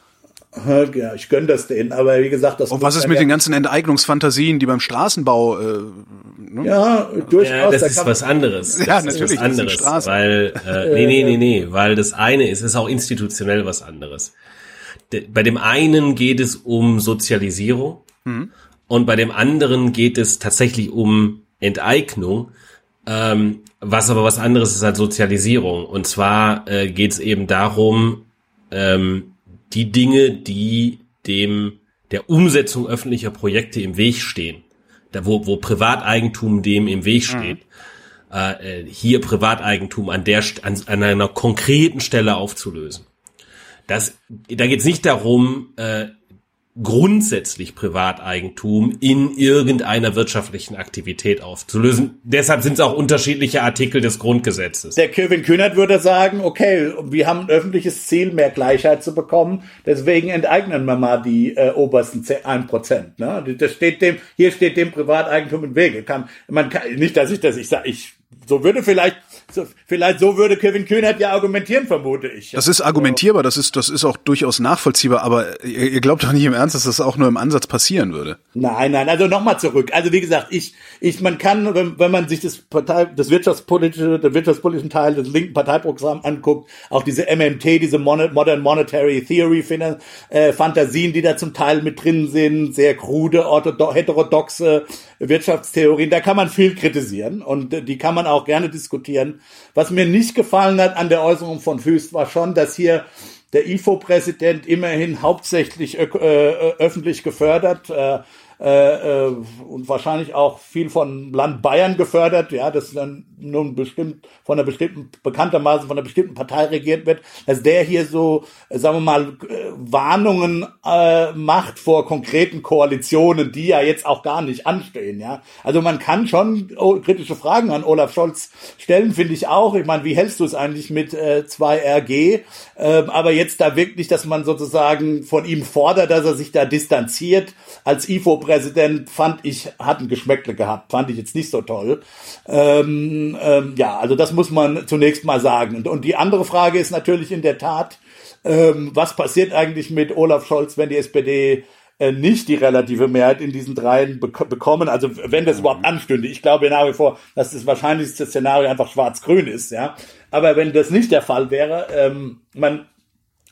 ja, ich gönn das denen, aber wie gesagt, das Und was ist mit ja- den ganzen Enteignungsfantasien, die beim Straßenbau äh, Ja, durchaus. Ja, das da ist was anderes. Das Ja, ist natürlich, was das sind anderes, Straßen. weil äh, nee, nee, nee, nee, weil das eine ist, ist auch institutionell was anderes. De, bei dem einen geht es um Sozialisierung und bei dem anderen geht es tatsächlich um Enteignung. Ähm, was aber was anderes ist als Sozialisierung. Und zwar äh, geht es eben darum, ähm, die Dinge, die dem der Umsetzung öffentlicher Projekte im Weg stehen, da wo, wo Privateigentum dem im Weg steht, äh, äh, hier Privateigentum an der an, an einer konkreten Stelle aufzulösen. Das, da geht es nicht darum, äh, grundsätzlich Privateigentum in irgendeiner wirtschaftlichen Aktivität aufzulösen. Deshalb sind es auch unterschiedliche Artikel des Grundgesetzes. Der Kevin Kühnert würde sagen, okay, wir haben ein öffentliches Ziel, mehr Gleichheit zu bekommen, deswegen enteignen wir mal die äh, obersten 1%. Ne? Das steht dem, hier steht dem Privateigentum im Wege. Kann, man kann, nicht, dass ich das, ich sage, ich, so würde vielleicht, so, vielleicht so würde Kevin Kühnert ja argumentieren, vermute ich. Das ist argumentierbar, das ist, das ist auch durchaus nachvollziehbar, aber ihr, ihr glaubt doch nicht im Ernst, dass das auch nur im Ansatz passieren würde. Nein, nein, also nochmal zurück. Also wie gesagt, ich, ich, man kann, wenn, wenn man sich das Partei, das wirtschaftspolitische, den wirtschaftspolitischen Teil des linken Parteiprogramms anguckt, auch diese MMT, diese Modern Monetary Theory äh, Fantasien, die da zum Teil mit drin sind, sehr krude, heterodoxe Wirtschaftstheorien, da kann man viel kritisieren und äh, die kann man auch gerne diskutieren. Was mir nicht gefallen hat an der Äußerung von Füst war schon, dass hier der IFO-Präsident immerhin hauptsächlich ö- äh, öffentlich gefördert, äh, äh, äh, und wahrscheinlich auch viel von Land Bayern gefördert, ja, das dann nun bestimmt von einer bestimmten, bekanntermaßen von einer bestimmten Partei regiert wird, dass der hier so, äh, sagen wir mal, äh, Warnungen äh, macht vor konkreten Koalitionen, die ja jetzt auch gar nicht anstehen, ja. Also man kann schon oh, kritische Fragen an Olaf Scholz stellen, finde ich auch. Ich meine, wie hältst du es eigentlich mit äh, 2RG? Ähm, aber jetzt da wirklich, dass man sozusagen von ihm fordert, dass er sich da distanziert als IFO-Präsident, fand ich, hat ein Geschmäckle gehabt, fand ich jetzt nicht so toll. Ähm, ähm, ja, also das muss man zunächst mal sagen. Und, und die andere Frage ist natürlich in der Tat, ähm, was passiert eigentlich mit Olaf Scholz, wenn die SPD äh, nicht die relative Mehrheit in diesen dreien bek bekommen, also wenn das überhaupt anstünde. Ich glaube nach wie vor, dass das wahrscheinlichste Szenario einfach schwarz-grün ist, ja. Aber wenn das nicht der Fall wäre, ähm, man,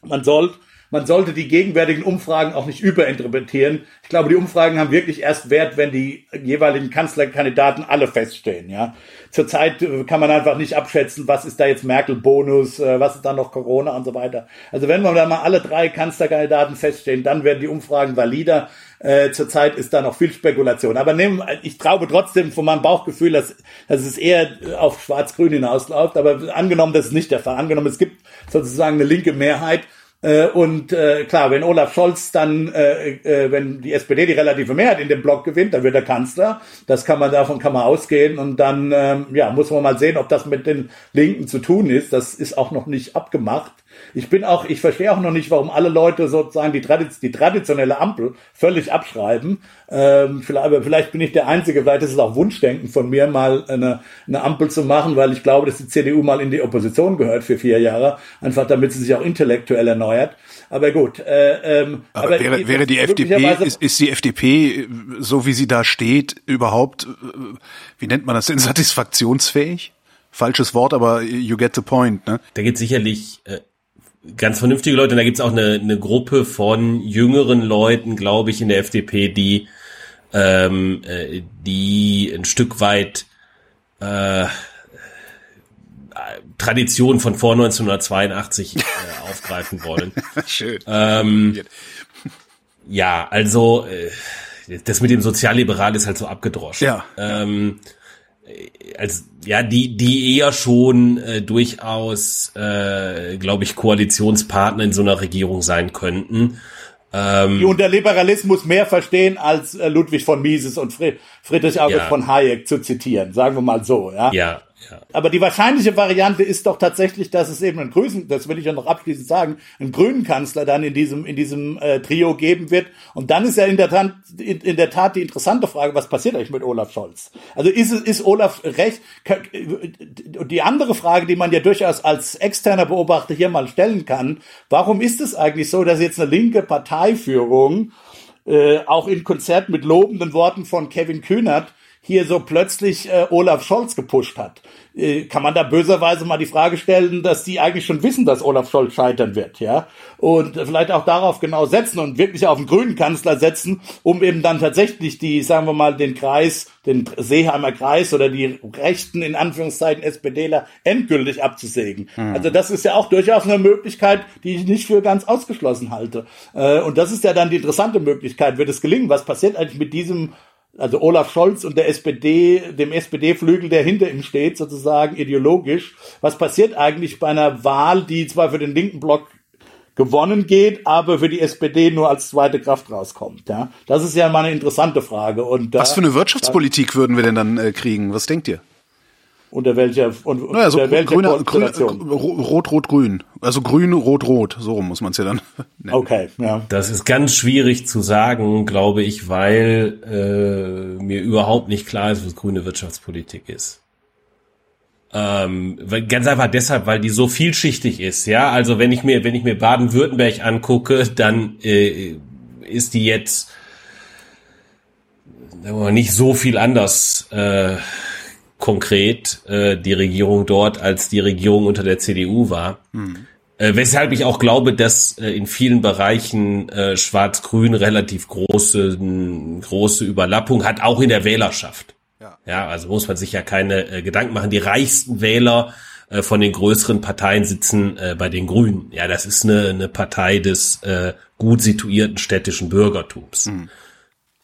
man soll man sollte die gegenwärtigen Umfragen auch nicht überinterpretieren. Ich glaube, die Umfragen haben wirklich erst Wert, wenn die jeweiligen Kanzlerkandidaten alle feststehen. Ja, zurzeit äh, kann man einfach nicht abschätzen, was ist da jetzt Merkel-Bonus, äh, was ist da noch Corona und so weiter. Also wenn wir da mal alle drei Kanzlerkandidaten feststehen, dann werden die Umfragen valider. Äh, zurzeit ist da noch viel Spekulation. Aber nehmen, ich traube trotzdem von meinem Bauchgefühl, dass, dass es eher auf Schwarz-Grün hinausläuft. Aber angenommen, das ist nicht der Fall. Angenommen, es gibt sozusagen eine linke Mehrheit, äh, und äh, klar, wenn Olaf Scholz dann, äh, äh, wenn die SPD die relative Mehrheit in dem Block gewinnt, dann wird er Kanzler. Das kann man davon kann man ausgehen und dann ähm, ja muss man mal sehen, ob das mit den Linken zu tun ist. Das ist auch noch nicht abgemacht. Ich bin auch, ich verstehe auch noch nicht, warum alle Leute sozusagen die, Tradiz die traditionelle Ampel völlig abschreiben. Ähm, vielleicht, aber vielleicht bin ich der Einzige, vielleicht ist es auch Wunschdenken von mir, mal eine, eine Ampel zu machen, weil ich glaube, dass die CDU mal in die Opposition gehört für vier Jahre, einfach damit sie sich auch intellektuell erneuert. Aber gut. Äh, ähm, aber, aber wäre, wäre die FDP, ist, ist die FDP, so wie sie da steht, überhaupt, äh, wie nennt man das denn, satisfaktionsfähig? Falsches Wort, aber you get the point, ne? Da geht sicherlich äh, ganz vernünftige Leute. Und da gibt's auch eine, eine Gruppe von jüngeren Leuten, glaube ich, in der FDP, die, ähm, äh, die ein Stück weit äh, Tradition von vor 1982 äh, aufgreifen wollen. Schön. Ähm, ja, also äh, das mit dem Sozialliberal ist halt so abgedroschen. Ja. Ähm, als ja die die eher schon äh, durchaus äh, glaube ich Koalitionspartner in so einer Regierung sein könnten. Ähm, die unter Liberalismus mehr verstehen als äh, Ludwig von Mises und Fri Friedrich August ja. von Hayek zu zitieren sagen wir mal so ja? Ja Aber die wahrscheinliche Variante ist doch tatsächlich, dass es eben einen grünen, das will ich ja noch abschließend sagen, einen grünen Kanzler dann in diesem in diesem äh, Trio geben wird. Und dann ist ja in der, Tat, in, in der Tat die interessante Frage, was passiert eigentlich mit Olaf Scholz? Also ist ist Olaf recht? Die andere Frage, die man ja durchaus als externer Beobachter hier mal stellen kann: Warum ist es eigentlich so, dass jetzt eine linke Parteiführung äh, auch in Konzert mit lobenden Worten von Kevin Kühnert hier so plötzlich äh, Olaf Scholz gepusht hat. Äh, kann man da böserweise mal die Frage stellen, dass die eigentlich schon wissen, dass Olaf Scholz scheitern wird, ja? Und vielleicht auch darauf genau setzen und wirklich auf einen grünen Kanzler setzen, um eben dann tatsächlich die, sagen wir mal, den Kreis, den Seeheimer Kreis oder die rechten, in Anführungszeichen, SPDler endgültig abzusägen. Hm. Also das ist ja auch durchaus eine Möglichkeit, die ich nicht für ganz ausgeschlossen halte. Äh, und das ist ja dann die interessante Möglichkeit. Wird es gelingen? Was passiert eigentlich mit diesem also Olaf Scholz und der SPD, dem SPD-Flügel, der hinter ihm steht, sozusagen ideologisch. Was passiert eigentlich bei einer Wahl, die zwar für den linken Block gewonnen geht, aber für die SPD nur als zweite Kraft rauskommt. Ja, das ist ja mal eine interessante Frage. Und was für eine Wirtschaftspolitik würden wir denn dann äh, kriegen? Was denkt ihr? Unter welcher, und, naja, so welcher grüne, Rot, Rot, Grün. Also Grün, Rot, Rot. So muss man es ja dann nennen. Okay, ja. Das ist ganz schwierig zu sagen, glaube ich, weil äh, mir überhaupt nicht klar ist, was grüne Wirtschaftspolitik ist. Ähm, ganz einfach deshalb, weil die so vielschichtig ist, ja. Also wenn ich mir, wenn ich mir Baden-Württemberg angucke, dann äh, ist die jetzt nicht so viel anders äh, konkret äh, die Regierung dort als die Regierung unter der CDU war. Mhm. Äh, weshalb ich auch glaube, dass äh, in vielen Bereichen äh, Schwarz-Grün relativ große, große Überlappung hat, auch in der Wählerschaft. Ja, ja also muss man sich ja keine äh, Gedanken machen. Die reichsten Wähler äh, von den größeren Parteien sitzen äh, bei den Grünen. Ja, das ist eine, eine Partei des äh, gut situierten städtischen Bürgertums. Mhm.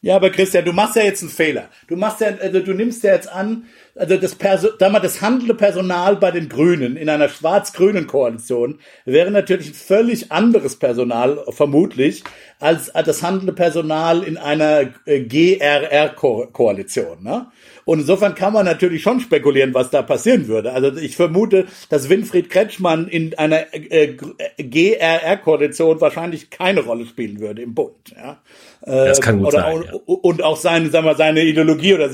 Ja, aber Christian, du machst ja jetzt einen Fehler. Du machst ja, also du nimmst ja jetzt an, also das Perso sag mal, das handelnde Personal bei den Grünen in einer schwarz-grünen Koalition wäre natürlich ein völlig anderes Personal, vermutlich, als das handelnde Personal in einer äh, GRR-Koalition. Ne? Und insofern kann man natürlich schon spekulieren, was da passieren würde. Also ich vermute, dass Winfried Kretschmann in einer äh, GRR-Koalition wahrscheinlich keine Rolle spielen würde im Bund. Ja? Das kann gut oder, sein. Ja. Und auch seine, sagen wir, seine Ideologie oder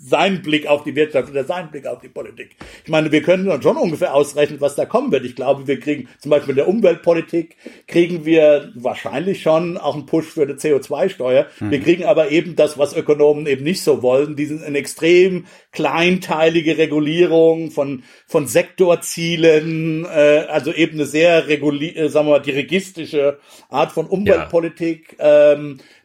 sein Blick auf die Wirtschaft oder sein Blick auf die Politik. Ich meine, wir können dann schon ungefähr ausrechnen, was da kommen wird. Ich glaube, wir kriegen zum Beispiel in der Umweltpolitik kriegen wir wahrscheinlich schon auch einen Push für eine CO2-Steuer. Hm. Wir kriegen aber eben das, was Ökonomen eben nicht so wollen, diesen eine extrem kleinteilige Regulierung von von Sektorzielen, äh, also eben eine sehr regulier, äh, sagen wir mal, dirigistische Art von Umweltpolitik. Ja. Ähm,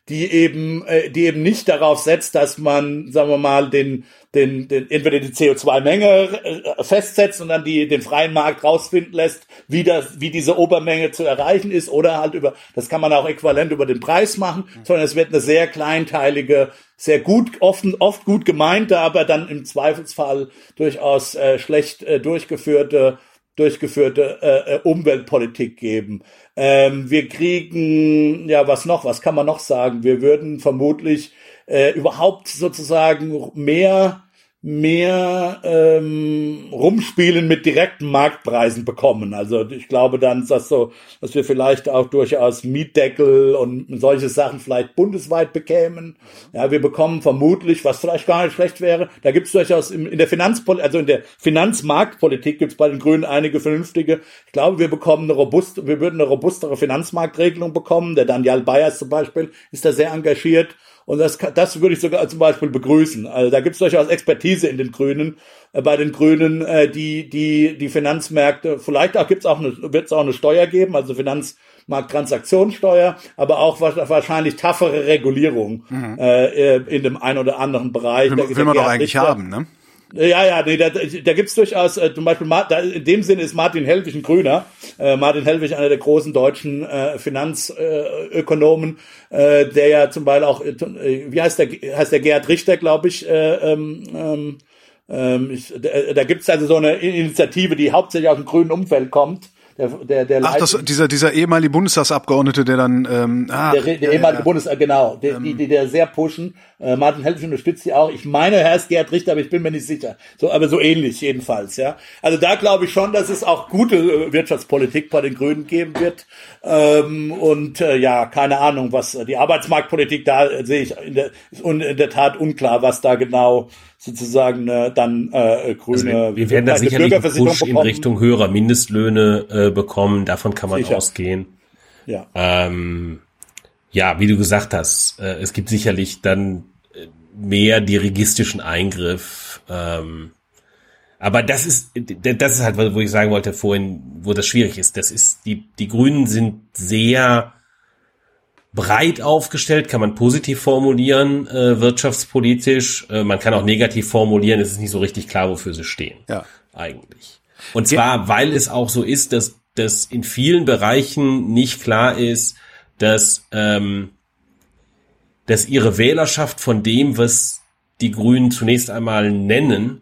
die eben, äh, die eben nicht darauf setzt, dass man, sagen wir mal, den, den, den entweder die CO2-Menge äh, festsetzt und dann die, den freien Markt rausfinden lässt, wie das, wie diese Obermenge zu erreichen ist, oder halt über, das kann man auch äquivalent über den Preis machen, mhm. sondern es wird eine sehr kleinteilige, sehr gut, oft, oft gut gemeinte, aber dann im Zweifelsfall durchaus äh, schlecht äh, durchgeführte durchgeführte äh, äh, Umweltpolitik geben. Ähm, wir kriegen, ja, was noch, was kann man noch sagen? Wir würden vermutlich äh, überhaupt sozusagen mehr mehr ähm, rumspielen mit direkten Marktpreisen bekommen. Also ich glaube dann, dass so, dass wir vielleicht auch durchaus Mietdeckel und solche Sachen vielleicht bundesweit bekämen. Ja, wir bekommen vermutlich, was vielleicht gar nicht schlecht wäre, da gibt es durchaus in, in der Finanzpolitik, also in der Finanzmarktpolitik gibt es bei den Grünen einige vernünftige. Ich glaube, wir bekommen eine robuste, wir würden eine robustere Finanzmarktregelung bekommen. Der Daniel Bayers zum Beispiel ist da sehr engagiert. Und das, das würde ich sogar zum Beispiel begrüßen. Also da gibt es durchaus Expertise in den Grünen, äh, bei den Grünen, äh, die die die Finanzmärkte. Vielleicht auch gibt's auch eine, wird es auch eine Steuer geben, also Finanzmarkttransaktionssteuer, aber auch wahrscheinlich taffere Regulierung mhm. äh, in dem einen oder anderen Bereich. Will, will man doch eigentlich haben, ne? Ja, ja, nee, da, da gibt's durchaus, äh, zum Beispiel, da, in dem Sinne ist Martin Hellwig ein Grüner. Äh, Martin Hellwig, einer der großen deutschen äh, Finanzökonomen, äh, der ja zum Beispiel auch, äh, wie heißt der, heißt der Gerhard Richter, glaube ich, äh, ähm, ähm, ähm ich, da, da gibt's also so eine Initiative, die hauptsächlich aus dem grünen Umfeld kommt der, der, der Ach, das, dieser, dieser ehemalige Bundestagsabgeordnete, der dann, ähm, ah, der, der ja, ehemalige ja. Bundes, genau, der, ähm, die, die, der sehr pushen. Äh, Martin Helfig unterstützt sie auch. Ich meine, Herr ist Gerhard Richter, aber ich bin mir nicht sicher. So, aber so ähnlich jedenfalls, ja. Also da glaube ich schon, dass es auch gute äh, Wirtschaftspolitik bei den Grünen geben wird. Ähm, und äh, ja, keine Ahnung, was äh, die Arbeitsmarktpolitik da äh, sehe ich in der, ist in der Tat unklar, was da genau sozusagen äh, dann äh, grüne. Also wir, werden da sicherlich einen Push bekommen. in Richtung höherer Mindestlöhne äh, bekommen. Davon kann man Sicher. ausgehen. Ja. Ähm, ja, wie du gesagt hast, äh, es gibt sicherlich dann äh, mehr dirigistischen Eingriff. Ähm, aber das ist, das ist halt, wo ich sagen wollte vorhin, wo das schwierig ist. Das ist, die, die Grünen sind sehr breit aufgestellt, kann man positiv formulieren, äh, wirtschaftspolitisch. Äh, man kann auch negativ formulieren, es ist nicht so richtig klar, wofür sie stehen. Ja. Eigentlich. Und zwar, weil es auch so ist, dass, dass in vielen Bereichen nicht klar ist, dass, ähm, dass ihre Wählerschaft von dem, was die Grünen zunächst einmal nennen,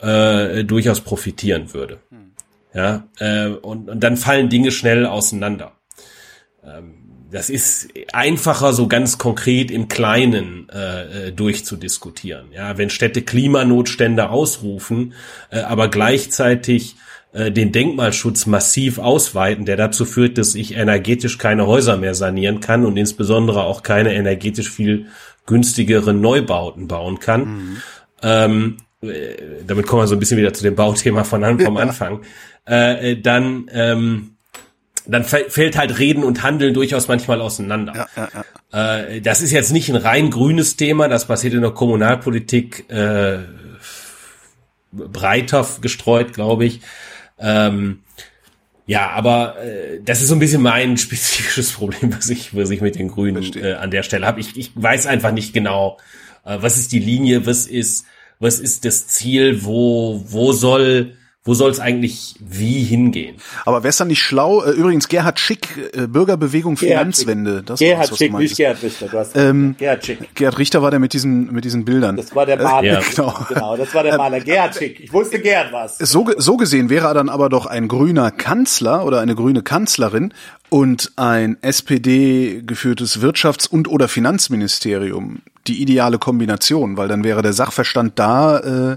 äh, durchaus profitieren würde. Hm. Ja, äh, und, und dann fallen Dinge schnell auseinander. Ähm, das ist einfacher, so ganz konkret im Kleinen äh, äh, durchzudiskutieren. Ja, wenn Städte Klimanotstände ausrufen, äh, aber gleichzeitig äh, den Denkmalschutz massiv ausweiten, der dazu führt, dass ich energetisch keine Häuser mehr sanieren kann und insbesondere auch keine energetisch viel günstigere Neubauten bauen kann. Mhm. Ähm, äh, damit kommen wir so ein bisschen wieder zu dem Bauthema von vom Anfang. Äh, äh, dann ähm, dann fällt halt Reden und Handeln durchaus manchmal auseinander. Ja, ja, ja. Äh, das ist jetzt nicht ein rein grünes Thema, das passiert in der Kommunalpolitik äh, breiter gestreut, glaube ich. Ähm, ja, aber äh, das ist so ein bisschen mein spezifisches Problem, was ich, was ich mit den Grünen äh, an der Stelle habe. Ich, ich weiß einfach nicht genau, äh, was ist die Linie, was ist, was ist das Ziel, wo, wo soll wo soll es eigentlich wie hingehen? Aber wäre es dann nicht schlau? Äh, übrigens, Gerhard Schick, äh, Bürgerbewegung Finanzwende. Das Gerhard Schick, nicht Gerhard Richter. Du hast ähm, Gerhard Schick. Gerhard Richter war der mit diesen, mit diesen Bildern. Das war der Maler. Äh, ja. genau. genau, das war der Maler. Gerhard Schick. Ich wusste Gerhard was. So, so gesehen wäre er dann aber doch ein grüner Kanzler oder eine grüne Kanzlerin und ein SPD-geführtes Wirtschafts- und oder Finanzministerium die ideale Kombination, weil dann wäre der Sachverstand da, äh,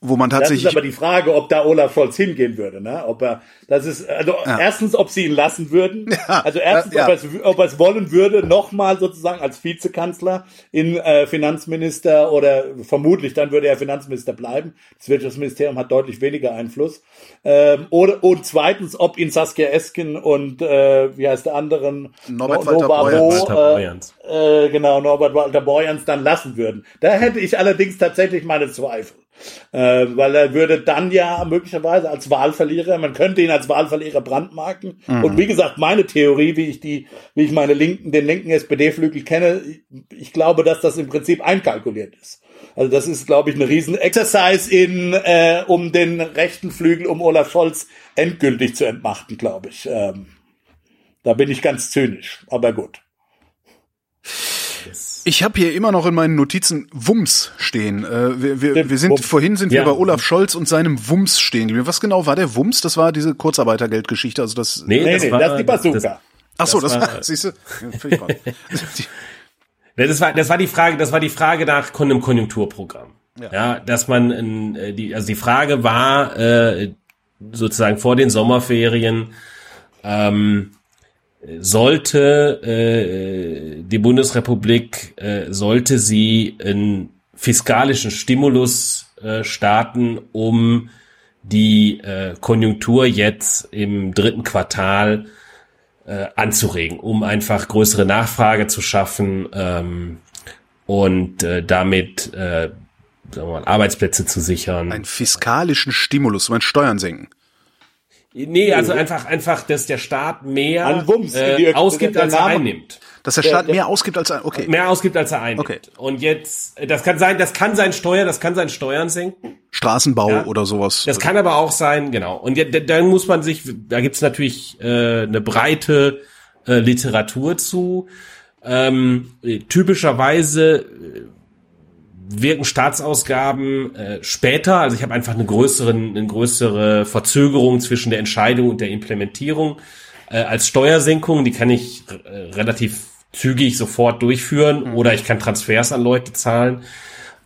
wo man tatsächlich. Das ist aber die Frage, ob da Olaf Scholz hingehen würde, ne? Ob er, das ist, also ja. erstens, ob sie ihn lassen würden. Ja. Also erstens, ja. ob, er es, ob er es wollen würde, nochmal sozusagen als Vizekanzler in äh, Finanzminister oder vermutlich dann würde er Finanzminister bleiben. Das Wirtschaftsministerium hat deutlich weniger Einfluss. Ähm, oder, und zweitens, ob ihn Saskia Esken und äh, wie heißt der anderen? Norbert no, Walter Borjans. Äh, äh, genau, Norbert Walter Borjans dann lassen würden. Da hätte ich allerdings tatsächlich meine Zweifel. Äh, weil er würde dann ja möglicherweise als Wahlverlierer, man könnte ihn als Wahlverlierer brandmarken. Mhm. Und wie gesagt, meine Theorie, wie ich die, wie ich meine linken, den linken SPD-Flügel kenne, ich glaube, dass das im Prinzip einkalkuliert ist. Also das ist, glaube ich, eine riesen Exercise in, äh, um den rechten Flügel, um Olaf Scholz endgültig zu entmachten, glaube ich. Ähm, da bin ich ganz zynisch, aber gut. Ich habe hier immer noch in meinen Notizen Wumms stehen. Äh, wir, wir, wir sind Wumms. vorhin sind ja. wir bei Olaf Scholz und seinem Wumms stehen geblieben. Was genau war der Wumms? Das war diese Kurzarbeitergeldgeschichte. Also das. Nee, nee, das, nee, war, das ist die Bazooka. Ach so, das, das war, siehst du. das war, das war die Frage, das war die Frage nach einem Konjunkturprogramm. Ja, ja dass man, äh, die, also die Frage war äh, sozusagen vor den Sommerferien. Ähm, sollte äh, die Bundesrepublik, äh, sollte sie einen fiskalischen Stimulus äh, starten, um die äh, Konjunktur jetzt im dritten Quartal äh, anzuregen, um einfach größere Nachfrage zu schaffen ähm, und äh, damit äh, sagen wir mal, Arbeitsplätze zu sichern. Einen fiskalischen Stimulus, um Steuern senken. Nee, also einfach, einfach, dass der Staat mehr An Wumms, äh, ausgibt, als er einnimmt. Dass der Staat mehr ausgibt, als er, okay. Mehr ausgibt, als er einnimmt. Okay. Und jetzt, das kann sein, das kann sein Steuer, das kann sein Steuern senken. Straßenbau ja. oder sowas. Das kann aber auch sein, genau. Und dann muss man sich, da gibt's natürlich äh, eine breite äh, Literatur zu. Ähm, typischerweise wirken Staatsausgaben äh, später. Also ich habe einfach eine größere, eine größere Verzögerung zwischen der Entscheidung und der Implementierung äh, als Steuersenkung. Die kann ich äh, relativ zügig sofort durchführen mhm. oder ich kann Transfers an Leute zahlen.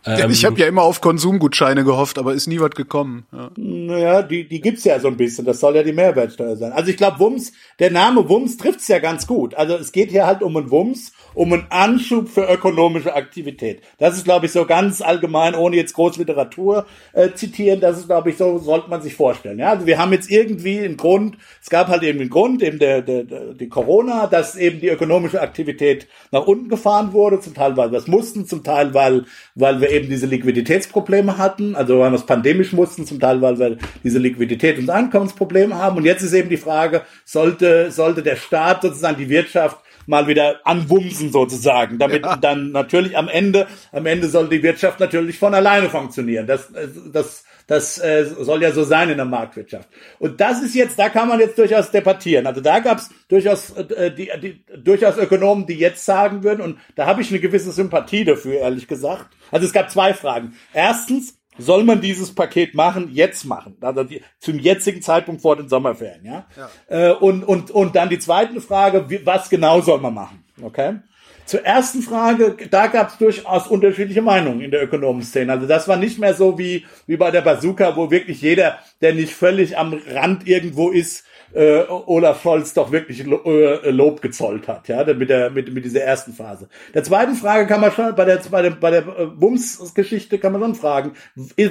Ähm, ich habe ja immer auf Konsumgutscheine gehofft, aber ist nie was gekommen. Ja. Naja, die, die gibt's ja so ein bisschen. Das soll ja die Mehrwertsteuer sein. Also ich glaube, Wums, der Name Wums trifft's ja ganz gut. Also es geht hier halt um einen Wums um einen Anschub für ökonomische Aktivität. Das ist, glaube ich, so ganz allgemein, ohne jetzt Großliteratur äh, zitieren, das ist, glaube ich, so sollte man sich vorstellen. Ja, also wir haben jetzt irgendwie einen Grund, es gab halt eben einen Grund, eben der, der, der die Corona, dass eben die ökonomische Aktivität nach unten gefahren wurde, zum Teil, weil wir es mussten, zum Teil, weil, weil wir eben diese Liquiditätsprobleme hatten, also weil wir es pandemisch mussten, zum Teil, weil wir diese Liquidität und Einkommensprobleme haben. Und jetzt ist eben die Frage, sollte, sollte der Staat sozusagen die Wirtschaft mal wieder anwumsen sozusagen, damit ja. dann natürlich am Ende, am Ende soll die Wirtschaft natürlich von alleine funktionieren. Das, das, das äh, soll ja so sein in der Marktwirtschaft. Und das ist jetzt, da kann man jetzt durchaus debattieren. Also da gab es durchaus äh, die, die, durchaus Ökonomen, die jetzt sagen würden, und da habe ich eine gewisse Sympathie dafür, ehrlich gesagt. Also es gab zwei Fragen. Erstens, soll man dieses Paket machen, jetzt machen, also die, zum jetzigen Zeitpunkt vor den Sommerferien, ja. ja. Äh, und, und, und dann die zweite Frage, wie, was genau soll man machen, okay? Zur ersten Frage, da gab es durchaus unterschiedliche Meinungen in der Ökonomenszene. Also das war nicht mehr so wie, wie bei der Bazooka, wo wirklich jeder, der nicht völlig am Rand irgendwo ist, äh, Olaf Scholz doch wirklich äh, Lob gezollt hat, ja, mit der mit mit dieser ersten Phase. Der zweiten Frage kann man schon bei der bei der bei der äh, Bums-Geschichte kann man schon fragen,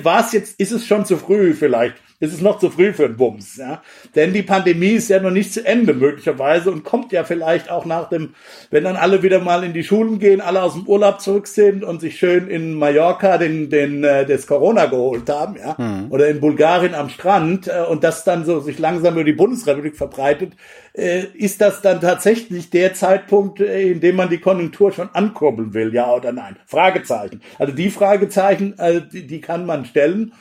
war es jetzt ist es schon zu früh vielleicht ist es noch zu früh für einen Bums, ja. Denn die Pandemie ist ja noch nicht zu Ende möglicherweise und kommt ja vielleicht auch nach dem, wenn dann alle wieder mal in die Schulen gehen, alle aus dem Urlaub zurück sind und sich schön in Mallorca den, den, äh, das Corona geholt haben, ja. Mhm. Oder in Bulgarien am Strand äh, und das dann so sich langsam über die Bundesrepublik verbreitet, äh, ist das dann tatsächlich der Zeitpunkt, äh, in dem man die Konjunktur schon ankurbeln will, ja oder nein? Fragezeichen. Also die Fragezeichen, äh, die, die kann man stellen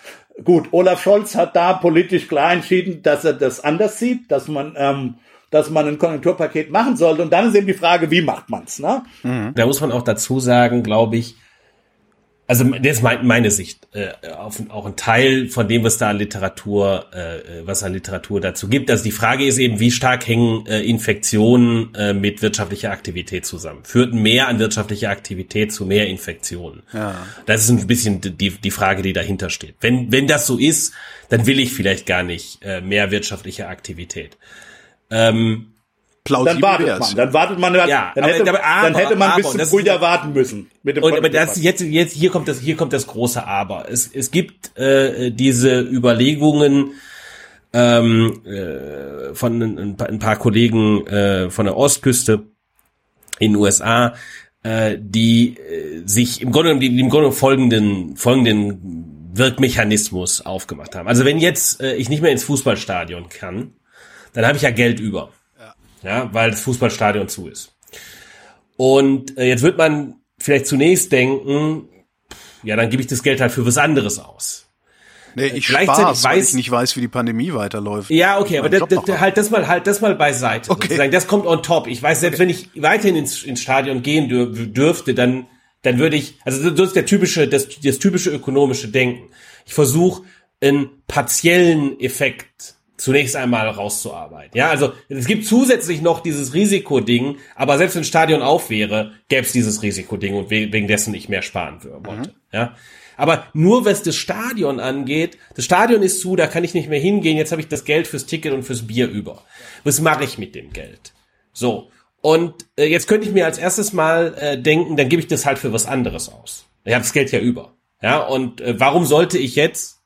gut, Olaf Scholz hat da politisch klar entschieden, dass er das anders sieht, dass man ähm, dass man ein Konjunkturpaket machen sollte. Und dann ist eben die Frage, wie macht man's? Ne? Da muss man auch dazu sagen, glaube ich, also das ist meine Sicht, äh, auf, auch ein Teil von dem, was da an Literatur, äh, was an Literatur dazu gibt. Also die Frage ist eben, wie stark hängen äh, Infektionen äh, mit wirtschaftlicher Aktivität zusammen? Führt mehr an wirtschaftlicher Aktivität zu mehr Infektionen? Ja. Das ist ein bisschen die, die Frage, die dahinter steht. Wenn, wenn das so ist, dann will ich vielleicht gar nicht äh, mehr wirtschaftliche Aktivität. Ähm, Plausibel dann wartet wär's. man. Dann wartet man. Ja, dann, hätte, aber, aber, dann hätte man aber, bis zum Frühjahr warten müssen. Mit dem und, aber das jetzt jetzt hier kommt das hier kommt das große Aber. Es es gibt äh, diese Überlegungen ähm, äh, von ein, ein paar Kollegen äh, von der Ostküste in den USA, äh, die äh, sich im Grunde die, im Grunde folgenden folgenden Wirkmechanismus aufgemacht haben. Also wenn jetzt äh, ich nicht mehr ins Fußballstadion kann, dann habe ich ja Geld über ja, weil das Fußballstadion zu ist. Und äh, jetzt wird man vielleicht zunächst denken, ja, dann gebe ich das Geld halt für was anderes aus. Nee, ich Gleichzeitig Spaß, weiß, weil ich nicht weiß, wie die Pandemie weiterläuft. Ja, okay, aber das, das, halt das mal halt das mal beiseite. Okay. Sozusagen. Das kommt on top. Ich weiß, selbst okay. wenn ich weiterhin ins, ins Stadion gehen dür dürfte, dann dann würde ich, also das ist der typische, das, das typische ökonomische Denken. Ich versuche einen partiellen Effekt zunächst einmal rauszuarbeiten. Ja, also es gibt zusätzlich noch dieses Risikoding, aber selbst wenn Stadion auf wäre, gäbe es dieses Risikoding und wegen dessen ich mehr sparen wollte. Mhm. Ja. Aber nur was das Stadion angeht, das Stadion ist zu, da kann ich nicht mehr hingehen, jetzt habe ich das Geld fürs Ticket und fürs Bier über. Was mache ich mit dem Geld? So. Und äh, jetzt könnte ich mir als erstes mal äh, denken, dann gebe ich das halt für was anderes aus. Ich habe das Geld ja über. Ja, und äh, warum sollte ich jetzt,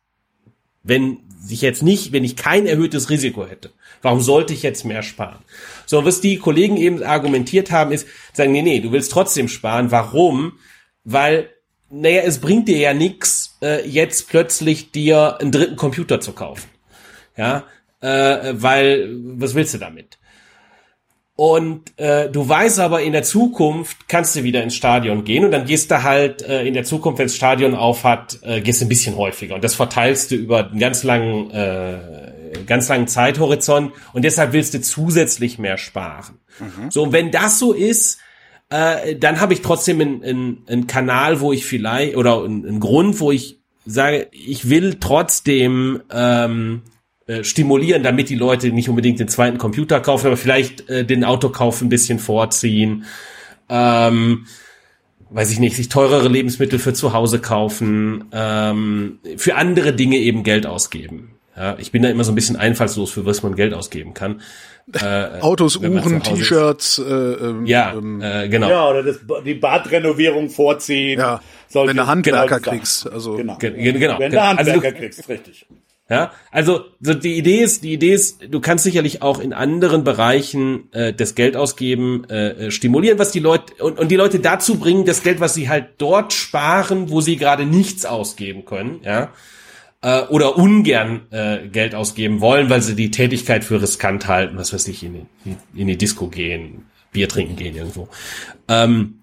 wenn sich jetzt nicht, wenn ich kein erhöhtes Risiko hätte, warum sollte ich jetzt mehr sparen? So, was die Kollegen eben argumentiert haben, ist, sagen, nee, nee, du willst trotzdem sparen. Warum? Weil, naja, es bringt dir ja nichts, äh, jetzt plötzlich dir einen dritten Computer zu kaufen. Ja, äh, weil, was willst du damit? Und äh, du weißt aber, in der Zukunft kannst du wieder ins Stadion gehen und dann gehst du halt äh, in der Zukunft, wenn das Stadion auf hat, äh, gehst du ein bisschen häufiger. Und das verteilst du über einen ganz langen, äh, ganz langen Zeithorizont und deshalb willst du zusätzlich mehr sparen. Mhm. So, und wenn das so ist, äh, dann habe ich trotzdem einen, einen, einen Kanal, wo ich vielleicht, oder einen, einen Grund, wo ich sage, ich will trotzdem ähm, äh, stimulieren, damit die Leute nicht unbedingt den zweiten Computer kaufen, aber vielleicht äh, den Autokauf ein bisschen vorziehen. Ähm, weiß ich nicht, sich teurere Lebensmittel für zu Hause kaufen, ähm, für andere Dinge eben Geld ausgeben. Ja, ich bin da immer so ein bisschen einfallslos, für was man Geld ausgeben kann. Äh, Autos, Uhren, T-Shirts. Äh, ähm, ja, ähm, äh, genau. Ja, oder das, die Badrenovierung vorziehen. Ja, wenn du Handwerker kriegst. Also genau. genau. Wenn du also Handwerker also, kriegst, richtig. Ja, also so die Idee ist, die Idee ist, du kannst sicherlich auch in anderen Bereichen äh, das Geld ausgeben, äh, äh, stimulieren, was die Leute und, und die Leute dazu bringen, das Geld, was sie halt dort sparen, wo sie gerade nichts ausgeben können, ja, äh, oder ungern äh, Geld ausgeben wollen, weil sie die Tätigkeit für riskant halten, was weiß ich, in die, in die Disco gehen, Bier trinken gehen irgendwo. Ähm,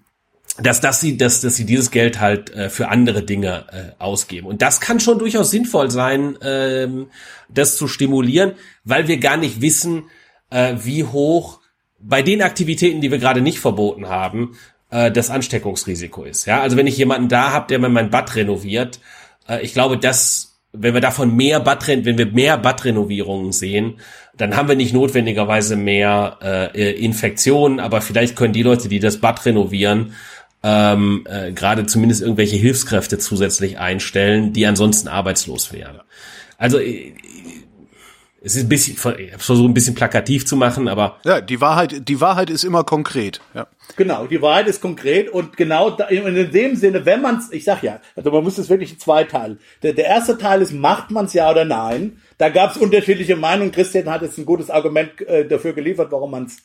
dass, dass sie, dass, dass sie dieses Geld halt äh, für andere Dinge äh, ausgeben. Und das kann schon durchaus sinnvoll sein, ähm, das zu stimulieren, weil wir gar nicht wissen, äh, wie hoch bei den Aktivitäten, die wir gerade nicht verboten haben, äh, das Ansteckungsrisiko ist. Ja, also wenn ich jemanden da habe, der mir mein Bad renoviert, äh, ich glaube, dass wenn wir davon mehr Bad, wenn wir mehr Badrenovierungen sehen, dann haben wir nicht notwendigerweise mehr äh, Infektionen, aber vielleicht können die Leute, die das Bad renovieren, ähm, äh, gerade zumindest irgendwelche Hilfskräfte zusätzlich einstellen, die ansonsten arbeitslos wären. Also äh, es ist ein bisschen, ich habe versucht ein bisschen plakativ zu machen, aber ja, die Wahrheit, die Wahrheit ist immer konkret. Ja. Genau, die Wahrheit ist konkret und genau da, in dem Sinne, wenn man es, ich sag ja, also man muss es wirklich in zwei Teile. Der, der erste Teil ist, macht man es ja oder nein? Da gab es unterschiedliche Meinungen. Christian hat jetzt ein gutes Argument äh, dafür geliefert, warum man es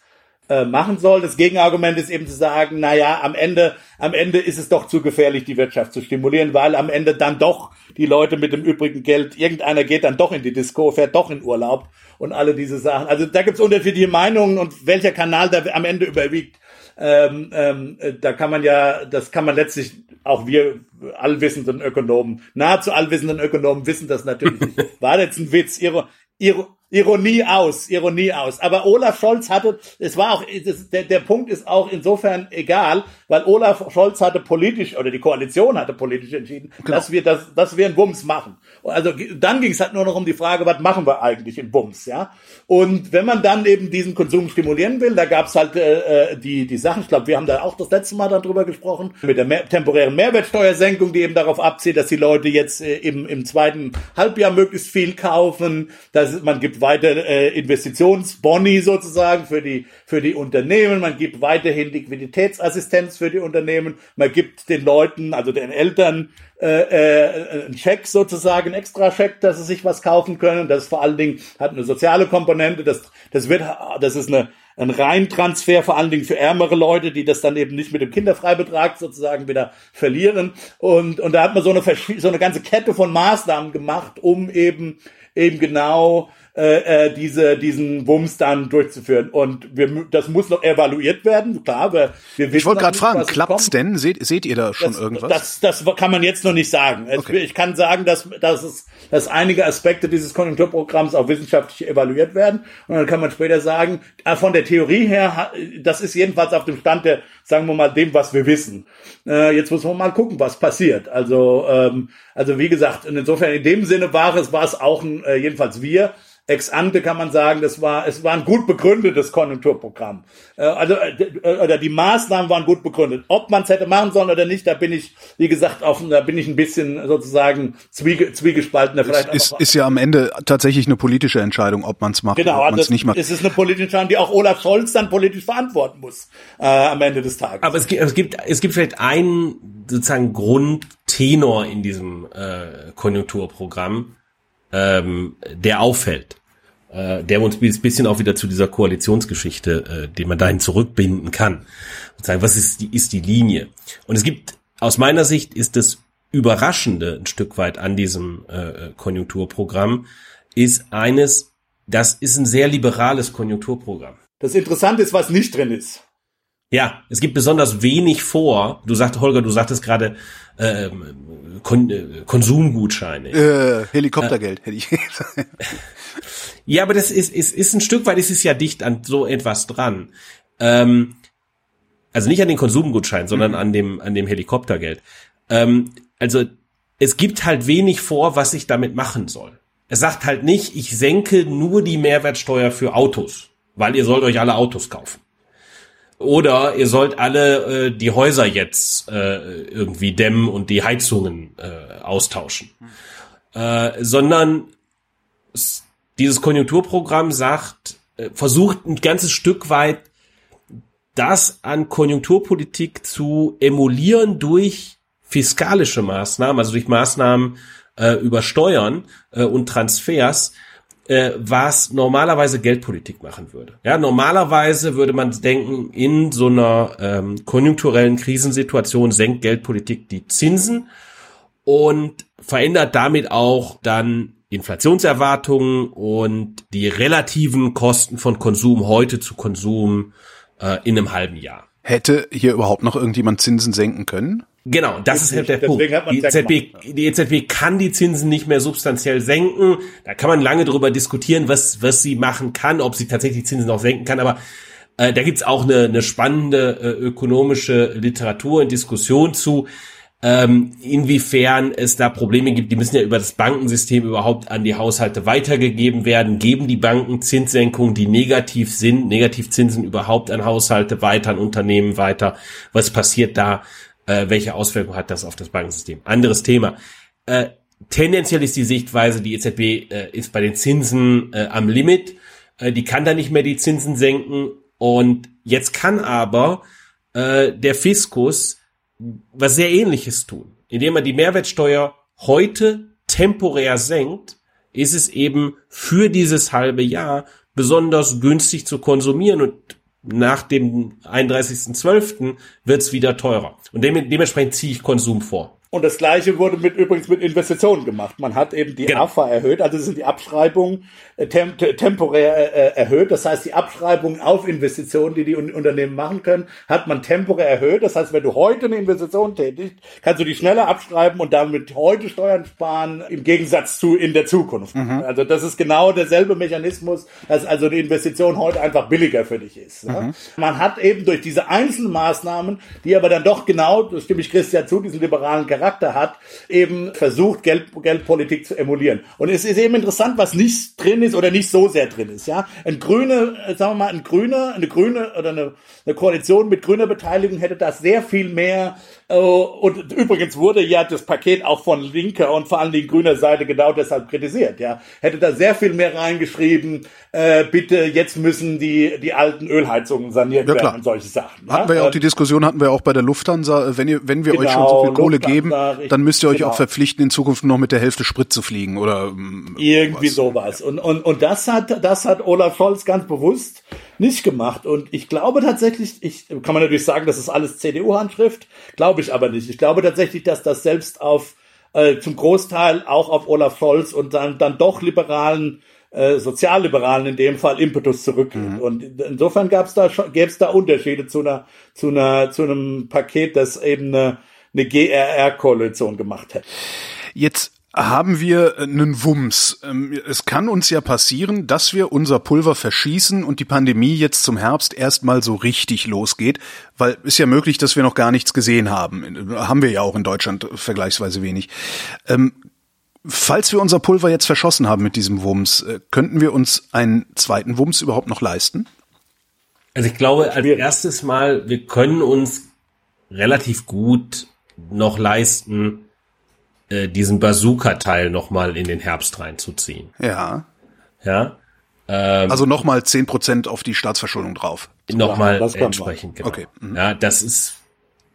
äh, machen soll. Das Gegenargument ist eben zu sagen, na ja, am Ende, am Ende ist es doch zu gefährlich, die Wirtschaft zu stimulieren, weil am Ende dann doch die Leute mit dem übrigen Geld, irgendeiner geht dann doch in die Disco, fährt doch in Urlaub und alle diese Sachen. Also da gibt's unterschiedliche Meinungen und welcher Kanal da am Ende überwiegt. ähm, ähm, da kann man ja, das kann man letztlich auch wir allwissenden Ökonomen, nahezu allwissenden Ökonomen wissen das natürlich nicht. War jetzt ein Witz, ihre, ihre Ironie aus, Ironie aus. Aber Olaf Scholz hatte, es war auch, das, der, der Punkt ist auch insofern egal, weil Olaf Scholz hatte politisch, oder die Koalition hatte politisch entschieden, genau. dass wir das, dass wir einen Bums machen. Also dann ging es halt nur noch um die Frage, was machen wir eigentlich in Bums, ja? Und wenn man dann eben diesen Konsum stimulieren will, da gab's halt äh, äh die, die Sachen, ich glaube, wir haben da auch das letzte Mal darüber gesprochen, mit der mehr, temporären Mehrwertsteuersenkung, die eben darauf abzielt, dass die Leute jetzt äh, im, im zweiten Halbjahr möglichst viel kaufen, dass man gibt weiter äh, Investitionsboni sozusagen für die, für die Unternehmen, man gibt weiterhin Liquiditätsassistenz für die Unternehmen, man gibt den Leuten, also den Eltern, äh, äh, einen Scheck sozusagen, einen Extra-Scheck, dass sie sich was kaufen können. Das vor allen Dingen hat eine soziale Komponente. Das, das wird, das ist eine, ein Reintransfer vor allen Dingen für ärmere Leute, die das dann eben nicht mit dem Kinderfreibetrag sozusagen wieder verlieren. Und, und da hat man so eine, so eine ganze Kette von Maßnahmen gemacht, um eben, eben genau äh, äh, diese, diesen Wumms dann durchzuführen. Und wir, das muss noch evaluiert werden, klar. Wir, wir wissen ich wollte gerade fragen, klappt's denn? Seht, seht ihr da schon das, irgendwas? Das, das kann man jetzt noch nicht sagen. Okay. Ich kann sagen, dass, dass, es, dass einige Aspekte dieses Konjunkturprogramms auch wissenschaftlich evaluiert werden. Und dann kann man später sagen, äh, von der Theorie her, das ist jedenfalls auf dem Stand der, sagen wir mal, dem, was wir wissen. Äh, jetzt muss man mal gucken, was passiert. Also, ähm, also wie gesagt, insofern in dem Sinne war es, war es auch, äh, jedenfalls wir, ex ante kann man sagen, das war, es war ein gut begründetes Konjunkturprogramm. Äh, also, äh, oder die Maßnahmen waren gut begründet. Ob man es hätte machen sollen oder nicht, da bin ich, wie gesagt, auf, da bin ich ein bisschen sozusagen zwiege, zwiegespaltener. Vielleicht es ist, ist ja am Ende tatsächlich eine politische Entscheidung, ob man es macht genau, oder ob man es nicht macht. Es ist eine politische Entscheidung, die auch Olaf Scholz dann politisch verantworten muss äh, am Ende des Tages. Aber es gibt, es gibt, es gibt vielleicht einen sozusagen Grundtenor in diesem äh, Konjunkturprogramm, ähm, der auffällt äh, der uns ein bisschen auch wieder zu dieser Koalitionsgeschichte, äh, den man dahin zurückbinden kann. Und sagen, was ist die, ist die Linie? Und es gibt, aus meiner Sicht ist das Überraschende ein Stück weit an diesem äh, Konjunkturprogramm, ist eines, das ist ein sehr liberales Konjunkturprogramm. Das Interessante ist, was nicht drin ist. Ja, es gibt besonders wenig vor. Du sagst, Holger, du sagtest gerade ähm, Kon äh, Konsumgutscheine. Äh, Helikoptergeld äh, hätte ich. Ja, aber das ist, ist, ist ein Stück weit, ist es ja dicht an so etwas dran. Ähm, also nicht an den Konsumgutschein, sondern mhm. an dem, an dem Helikoptergeld. Ähm, also es gibt halt wenig vor, was ich damit machen soll. Es sagt halt nicht, ich senke nur die Mehrwertsteuer für Autos, weil ihr sollt euch alle Autos kaufen. Oder ihr sollt alle äh, die Häuser jetzt äh, irgendwie dämmen und die Heizungen äh, austauschen. Mhm. Äh, sondern dieses Konjunkturprogramm sagt, äh, versucht ein ganzes Stück weit das an Konjunkturpolitik zu emulieren durch fiskalische Maßnahmen, also durch Maßnahmen äh, über Steuern äh, und Transfers, äh, was normalerweise Geldpolitik machen würde. Ja, normalerweise würde man denken, in so einer ähm, konjunkturellen Krisensituation senkt Geldpolitik die Zinsen und verändert damit auch dann Inflationserwartungen und die relativen Kosten von Konsum heute zu Konsum äh, in einem halben Jahr. Hätte hier überhaupt noch irgendjemand Zinsen senken können? Genau, das ist halt der Punkt. Die EZB, die EZB kann die Zinsen nicht mehr substanziell senken. Da kann man lange drüber diskutieren, was, was sie machen kann, ob sie tatsächlich Zinsen auch senken kann. Aber äh, da gibt's auch eine, eine spannende äh, ökonomische Literatur und Diskussion zu ähm, inwiefern es da Probleme gibt. Die müssen ja über das Bankensystem überhaupt an die Haushalte weitergegeben werden. Geben die Banken Zinssenkungen, die negativ sind, Negativzinsen überhaupt an Haushalte weiter, an Unternehmen weiter? Was passiert da? Äh, welche Auswirkungen hat das auf das Bankensystem? Anderes Thema. Äh, tendenziell ist die Sichtweise, die EZB äh, ist bei den Zinsen äh, am Limit. Äh, die kann da nicht mehr die Zinsen senken. Und jetzt kann aber äh, der Fiskus was sehr ähnliches tun. Indem man die Mehrwertsteuer heute temporär senkt, ist es eben für dieses halbe Jahr besonders günstig zu konsumieren und nach dem 31.12. wird es wieder teurer. Und dem, dementsprechend ziehe ich Konsum vor. Und das Gleiche wurde mit übrigens mit Investitionen gemacht. Man hat eben die genau. AFA erhöht, also sind die Abschreibungen äh, tem temporär äh, erhöht. Das heißt, die Abschreibungen auf Investitionen, die die Unternehmen machen können, hat man temporär erhöht. Das heißt, wenn du heute eine Investition tätigst, kannst du die schneller abschreiben und damit heute Steuern sparen, im Gegensatz zu in der Zukunft. Mhm. Also das ist genau derselbe Mechanismus, dass also die Investition heute einfach billiger für dich ist. Mhm. Man hat eben durch diese einzelnen Maßnahmen, die aber dann doch genau, das stimme ich Christian zu, diesen liberalen Charakter hat, eben versucht, Geld, Geldpolitik zu emulieren. Und es ist eben interessant, was nicht drin ist oder nicht so sehr drin ist. Ja, ein grüne, äh, sagen wir mal, ein grüner, eine grüne oder eine, eine Koalition mit grüner Beteiligung hätte da sehr viel mehr und übrigens wurde ja das Paket auch von linker und vor allen Dingen grüner Seite genau deshalb kritisiert. Ja, hätte da sehr viel mehr reingeschrieben. Äh, bitte, jetzt müssen die die alten Ölheizungen saniert ja, werden und solche Sachen. Hatten ja? wir ja auch die Diskussion hatten wir auch bei der Lufthansa. Wenn ihr wenn wir genau, euch schon so viel Kohle geben, dann müsst ihr euch genau. auch verpflichten, in Zukunft noch mit der Hälfte Sprit zu fliegen oder mm, irgendwie was. sowas. Und und und das hat das hat Olaf Scholz ganz bewusst nicht gemacht. Und ich glaube tatsächlich, ich kann man natürlich sagen, das ist alles CDU-Handschrift, glaube ich aber nicht. Ich glaube tatsächlich, dass das selbst auf äh, zum Großteil auch auf Olaf Scholz und dann, dann doch liberalen äh, Sozialliberalen in dem Fall Impetus zurückgeht. Mhm. Und insofern gab es da gäbe es da Unterschiede zu einer zu einer zu einem Paket, das eben eine, eine GRR-Koalition gemacht hätte. Jetzt haben wir einen Wumms. Ähm, es kann uns ja passieren, dass wir unser Pulver verschießen und die Pandemie jetzt zum Herbst erstmal so richtig losgeht, weil ist ja möglich, dass wir noch gar nichts gesehen haben. Haben wir ja auch in Deutschland vergleichsweise wenig. Ähm, falls wir unser Pulver jetzt verschossen haben mit diesem Wumms, äh, könnten wir uns einen zweiten Wumms überhaupt noch leisten? Also ich glaube, als erstes Mal, wir können uns relativ gut noch leisten, äh, diesen Bazooka-Teil nochmal in den Herbst reinzuziehen. Ja. Ja. Ähm, also nochmal zehn Prozent auf die Staatsverschuldung drauf. Nochmal entsprechend, genau. Okay. Mhm. Ja, das ist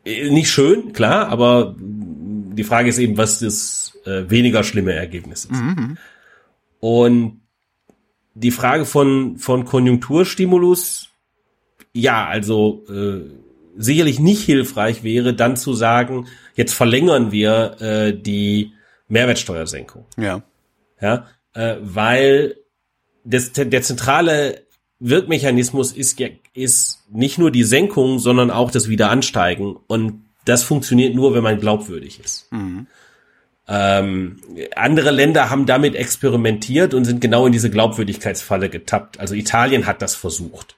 äh, nicht schön, klar, aber die Frage ist eben, was das äh, weniger schlimme Ergebnis ist. Mhm. Und die Frage von, von Konjunkturstimulus, ja, also äh, sicherlich nicht hilfreich wäre, dann zu sagen, jetzt verlängern wir äh, die Mehrwertsteuersenkung. Ja. Ja, äh, weil das, der zentrale Wirkmechanismus ist, ist nicht nur die Senkung, sondern auch das Wiederansteigen. Und das funktioniert nur, wenn man glaubwürdig ist. Mhm. Ähm, andere Länder haben damit experimentiert und sind genau in diese Glaubwürdigkeitsfalle getappt. Also Italien hat das versucht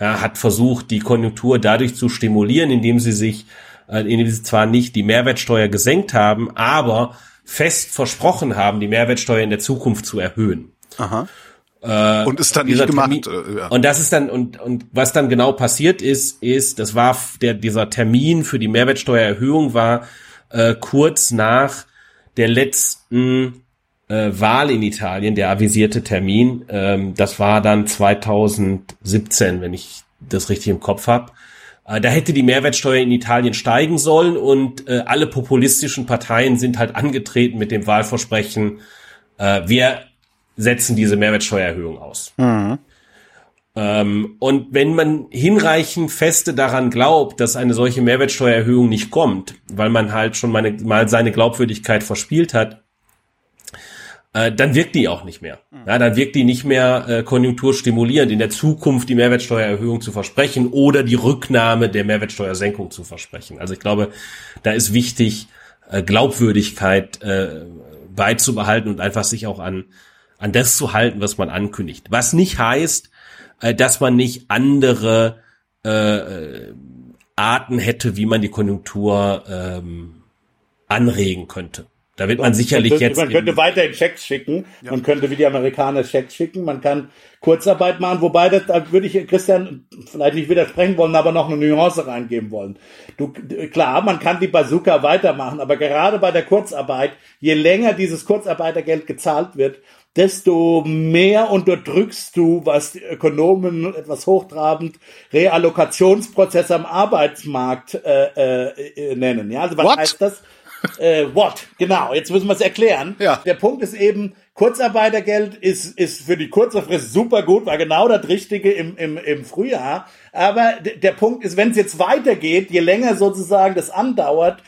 ja, hat versucht, die Konjunktur dadurch zu stimulieren, indem sie sich, äh, indem sie zwar nicht die Mehrwertsteuer gesenkt haben, aber fest versprochen haben, die Mehrwertsteuer in der Zukunft zu erhöhen. Aha. Äh, und ist dann nicht gemacht. Termin, äh, ja. Und das ist dann und und was dann genau passiert ist, ist, das war der dieser Termin für die Mehrwertsteuererhöhung war äh, kurz nach der letzten äh, Wahl in Italien, der avisierte Termin, ähm, das war dann 2017, wenn ich das richtig im Kopf habe. Äh, da hätte die Mehrwertsteuer in Italien steigen sollen und äh, alle populistischen Parteien sind halt angetreten mit dem Wahlversprechen, äh, wir setzen diese Mehrwertsteuererhöhung aus. Mhm. Ähm, und wenn man hinreichend feste daran glaubt, dass eine solche Mehrwertsteuererhöhung nicht kommt, weil man halt schon meine, mal seine Glaubwürdigkeit verspielt hat, äh, dann wirkt die auch nicht mehr. Ja, dann wirkt die nicht mehr äh, konjunkturstimulierend, in der Zukunft die Mehrwertsteuererhöhung zu versprechen oder die Rücknahme der Mehrwertsteuersenkung zu versprechen. Also ich glaube, da ist wichtig, äh, Glaubwürdigkeit äh, beizubehalten und einfach sich auch an, an das zu halten, was man ankündigt. Was nicht heißt, äh, dass man nicht andere äh, Arten hätte, wie man die Konjunktur ähm, anregen könnte. Da wird man sicherlich könnte, jetzt. Man könnte weiterhin Schecks schicken. Ja. Man könnte wie die Amerikaner Schecks schicken. Man kann Kurzarbeit machen, wobei das, da würde ich Christian vielleicht nicht widersprechen wollen, aber noch eine Nuance reingeben wollen. Du, klar, man kann die Bazooka weitermachen, aber gerade bei der Kurzarbeit, je länger dieses Kurzarbeitergeld gezahlt wird, desto mehr unterdrückst du, was die Ökonomen etwas hochtrabend Reallokationsprozesse am Arbeitsmarkt äh, äh, nennen. Ja, also was What? heißt das? Äh, what? Genau, jetzt müssen wir es erklären. Ja. Der Punkt ist eben, Kurzarbeitergeld ist, ist für die kurze Frist super gut, war genau das Richtige im, im, im Frühjahr. Aber der Punkt ist, wenn es jetzt weitergeht, je länger sozusagen das andauert,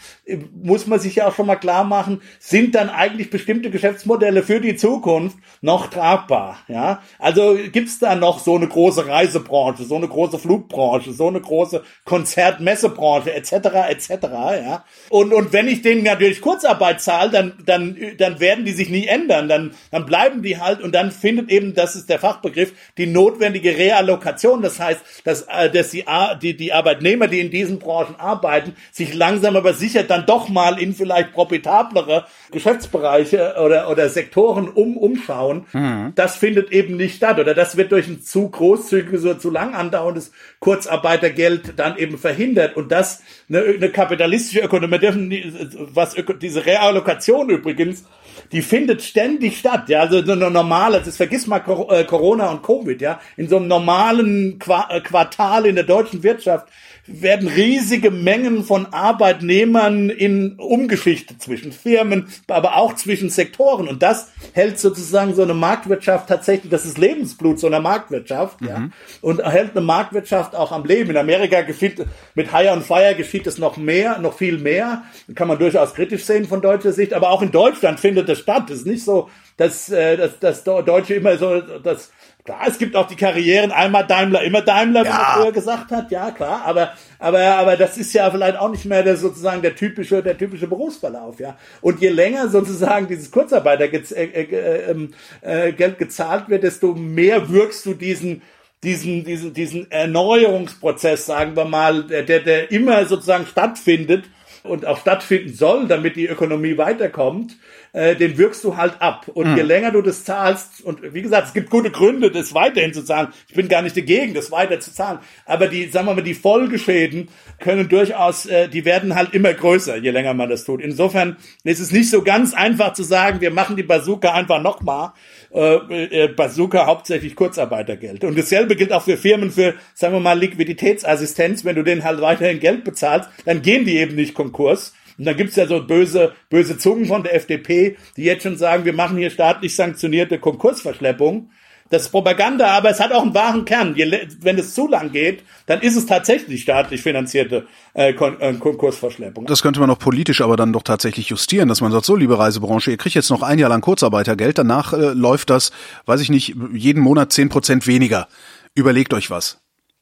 muss man sich ja auch schon mal klar machen, sind dann eigentlich bestimmte Geschäftsmodelle für die Zukunft noch tragbar. Ja, also gibt's da noch so eine große Reisebranche, so eine große Flugbranche, so eine große Konzertmessebranche etc. etc. Ja, und und wenn ich denen natürlich Kurzarbeit zahle, dann dann dann werden die sich nie ändern, dann dann bleiben die halt und dann findet eben, das ist der Fachbegriff, die notwendige Reallokation. Das heißt, dass äh, dass die die die Arbeitnehmer, die in diesen Branchen arbeiten, sich langsam aber sicher dann doch mal in vielleicht profitablere Geschäftsbereiche oder, oder Sektoren um, umschauen. Mhm. Das findet eben nicht statt oder das wird durch ein zu großzügiges oder zu lang andauerndes Kurzarbeitergeld dann eben verhindert und das eine, eine kapitalistische Ökonomie, was diese Reallokation übrigens die findet ständig statt. Ja, also so eine normale, das vergiss mal äh, Corona und Covid, ja, in so einem normalen äh, Quartal in der deutschen Wirtschaft werden riesige Mengen von Arbeitnehmern in umgeschichtet zwischen Firmen, aber auch zwischen Sektoren. Und das hält sozusagen so eine Marktwirtschaft tatsächlich, das ist Lebensblut so einer Marktwirtschaft, mhm. ja. Und hält eine Marktwirtschaft auch am Leben. In Amerika geschieht, mit Hire and Fire geschieht es noch mehr, noch viel mehr. Kann man durchaus kritisch sehen von deutscher Sicht. Aber auch in Deutschland findet das statt. Es ist nicht so, dass, äh, dass, dass Deutsche immer so, dass Klar, es gibt auch die Karrieren, einmal Daimler, immer Daimler, wie ja. man früher gesagt hat, ja klar, aber, aber, aber das ist ja vielleicht auch nicht mehr der sozusagen der typische, der typische Berufsverlauf, ja. Und je länger sozusagen dieses Kurzarbeitergeld äh, äh, ähm, äh, gezahlt wird, desto mehr wirkst du diesen, diesen, diesen, diesen Erneuerungsprozess, sagen wir mal, der, der immer sozusagen stattfindet und auch stattfinden soll, damit die Ökonomie weiterkommt, äh, den wirkst du halt ab. Und mhm. je länger du das zahlst, und wie gesagt, es gibt gute Gründe, das weiterhin zu zahlen. Ich bin gar nicht dagegen, das weiter zu zahlen. Aber die, sagen wir mal, die Folgeschäden können durchaus, äh, die werden halt immer größer, je länger man das tut. Insofern ist es nicht so ganz einfach zu sagen, wir machen die Bazooka einfach nochmal. Äh, äh, Bazooka hauptsächlich Kurzarbeitergeld. Und dasselbe gilt auch für Firmen für, sagen wir mal, Liquiditätsassistenz. Wenn du denen halt weiterhin Geld bezahlst, dann gehen die eben nicht Konkurs. Und dann gibt's ja so böse, böse Zungen von der FDP, die jetzt schon sagen, wir machen hier staatlich sanktionierte Konkursverschleppung. Das ist Propaganda, aber es hat auch einen wahren Kern. wenn es zu lang geht, dann ist es tatsächlich staatlich finanzierte äh, äh, Konkursverschleppung. Das könnte man auch politisch aber dann doch tatsächlich justieren, dass man sagt, so, liebe Reisebranche, ihr kriegt jetzt noch ein Jahr lang Kurzarbeitergeld, danach äh, läuft das, weiß ich nicht, jeden Monat zehn Prozent weniger. Überlegt euch was.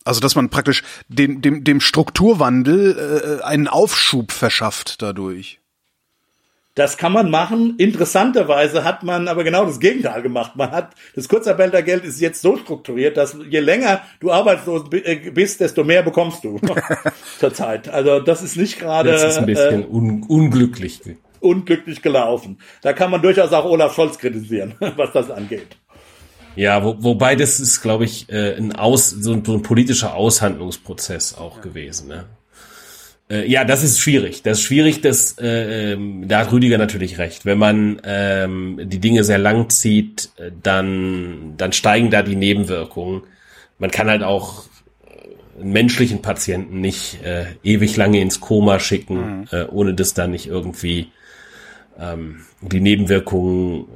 Also dass man praktisch dem, dem, dem Strukturwandel äh, einen Aufschub verschafft dadurch. Das kann man machen. Interessanterweise hat man aber genau das Gegenteil gemacht. Man hat das Kurzarbeitergeld ist jetzt so strukturiert, dass je länger du arbeitslos äh, bist, desto mehr bekommst du zurzeit. Also das ist nicht gerade. Das ist ein bisschen äh, un unglücklich. Unglücklich gelaufen. Da kann man durchaus auch Olaf Scholz kritisieren, was das angeht. Ja, wo, wobei das ist, glaube ich, äh, ein Aus, so ein, so ein politischer Aushandlungsprozess auch ja. gewesen. Ne? Äh, ja, das ist schwierig. Das ist schwierig, das, äh, ähm, da hat Rüdiger natürlich recht. Wenn man ähm, die Dinge sehr lang zieht, äh, dann, dann steigen da die Nebenwirkungen. Man kann halt auch äh, einen menschlichen Patienten nicht äh, ewig lange ins Koma schicken, mhm. äh, ohne dass da nicht irgendwie ähm, die Nebenwirkungen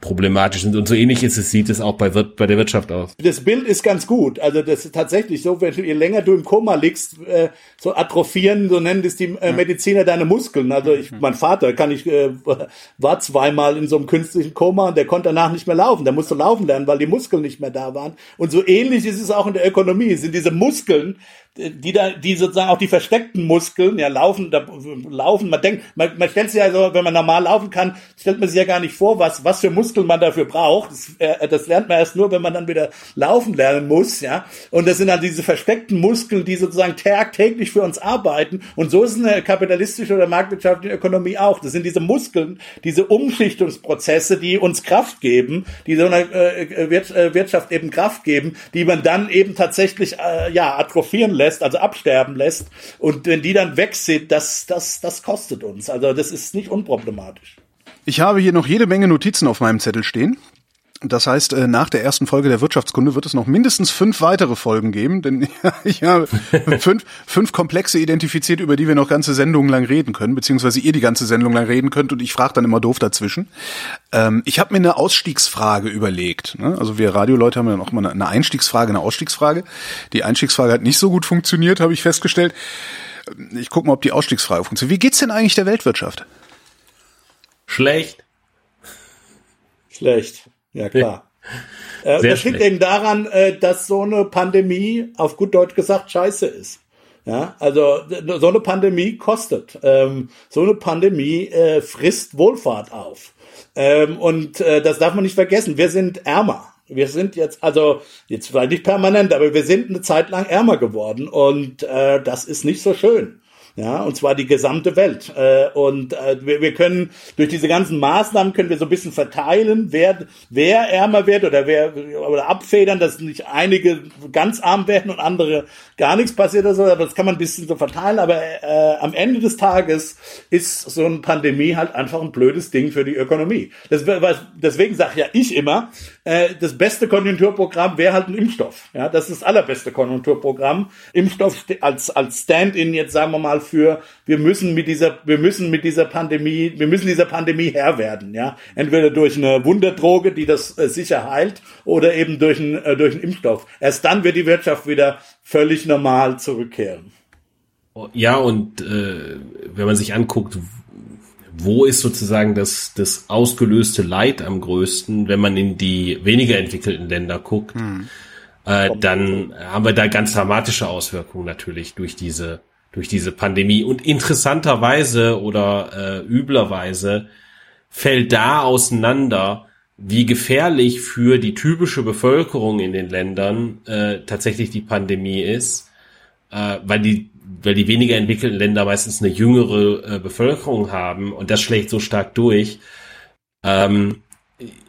problematisch sind. Und so ähnlich ist es, sieht es auch bei, bei der Wirtschaft aus. Das Bild ist ganz gut. Also das ist tatsächlich so, wenn du, je länger du im Koma liegst, äh, so atrophieren, so nennen das die äh, Mediziner deine Muskeln. Also ich, mein Vater kann ich, äh, war zweimal in so einem künstlichen Koma und der konnte danach nicht mehr laufen. Der musste laufen lernen, weil die Muskeln nicht mehr da waren. Und so ähnlich ist es auch in der Ökonomie. Es sind diese Muskeln, die da, die sozusagen auch die versteckten Muskeln, ja, laufen, da, laufen, man denkt, man, man stellt sich ja so, wenn man normal laufen kann, stellt man sich ja gar nicht vor, was, was für Muskeln man dafür braucht. Das, äh, das lernt man erst nur, wenn man dann wieder laufen lernen muss, ja. Und das sind dann diese versteckten Muskeln, die sozusagen tagtäglich für uns arbeiten. Und so ist eine kapitalistische oder marktwirtschaftliche Ökonomie auch. Das sind diese Muskeln, diese Umschichtungsprozesse, die uns Kraft geben, die so einer äh, äh, Wirtschaft eben Kraft geben, die man dann eben tatsächlich, äh, ja, atrophieren lässt lässt, also absterben lässt. Und wenn die dann weg sind, das, das, das kostet uns. Also das ist nicht unproblematisch. Ich habe hier noch jede Menge Notizen auf meinem Zettel stehen. Das heißt, äh, nach der ersten Folge der Wirtschaftskunde wird es noch mindestens fünf weitere Folgen geben, denn ich habe fünf, fünf Komplexe identifiziert, über die wir noch ganze Sendungen lang reden können, beziehungsweise ihr die ganze Sendung lang reden könnt und ich frage dann immer doof dazwischen. Ähm, ich habe mir eine Ausstiegsfrage überlegt. Ne? Also wir Radioleute haben ja noch mal eine Einstiegsfrage, eine Ausstiegsfrage. Die Einstiegsfrage hat nicht so gut funktioniert, habe ich festgestellt. Ich guck mal, ob die Ausstiegsfrage funktioniert. Wie geht's denn eigentlich der Weltwirtschaft? Schlecht. Schlecht. Ja, klar. Äh, das liegt eben daran, äh, dass so eine Pandemie auf gut Deutsch gesagt scheiße ist. Ja, also so eine Pandemie kostet. Ähm, so eine Pandemie äh, frisst Wohlfahrt auf. Ähm, und äh, das darf man nicht vergessen. Wir sind ärmer. Wir sind jetzt, also jetzt vielleicht nicht permanent, aber wir sind eine Zeit lang ärmer geworden und das ist nicht so schön. Ja, und zwar die gesamte Welt. Äh, und äh, wir, wir können durch diese ganzen Maßnahmen können wir so ein bisschen verteilen, wer, wer ärmer wird oder wer oder abfedern, dass nicht einige ganz arm werden und andere gar nichts passiert oder so. Aber das kann man ein bisschen so verteilen. Aber äh, am Ende des Tages ist so eine Pandemie halt einfach ein blödes Ding für die Ökonomie. Das, deswegen sage ja ich immer, äh, das beste Konjunkturprogramm wäre halt ein Impfstoff. Ja, das ist das allerbeste Konjunkturprogramm. Impfstoff als als Stand-in jetzt sagen wir mal für wir müssen mit dieser wir müssen mit dieser Pandemie wir müssen dieser Pandemie Herr werden. Ja, entweder durch eine Wunderdroge, die das äh, sicher heilt, oder eben durch einen äh, durch einen Impfstoff. Erst dann wird die Wirtschaft wieder völlig normal zurückkehren. Ja, und äh, wenn man sich anguckt, wo ist sozusagen das, das ausgelöste Leid am größten, wenn man in die weniger entwickelten Länder guckt, äh, dann haben wir da ganz dramatische Auswirkungen natürlich durch diese, durch diese Pandemie. Und interessanterweise oder äh, üblerweise fällt da auseinander, wie gefährlich für die typische Bevölkerung in den Ländern äh, tatsächlich die Pandemie ist, äh, weil die weil die weniger entwickelten Länder meistens eine jüngere äh, Bevölkerung haben und das schlägt so stark durch. Ähm,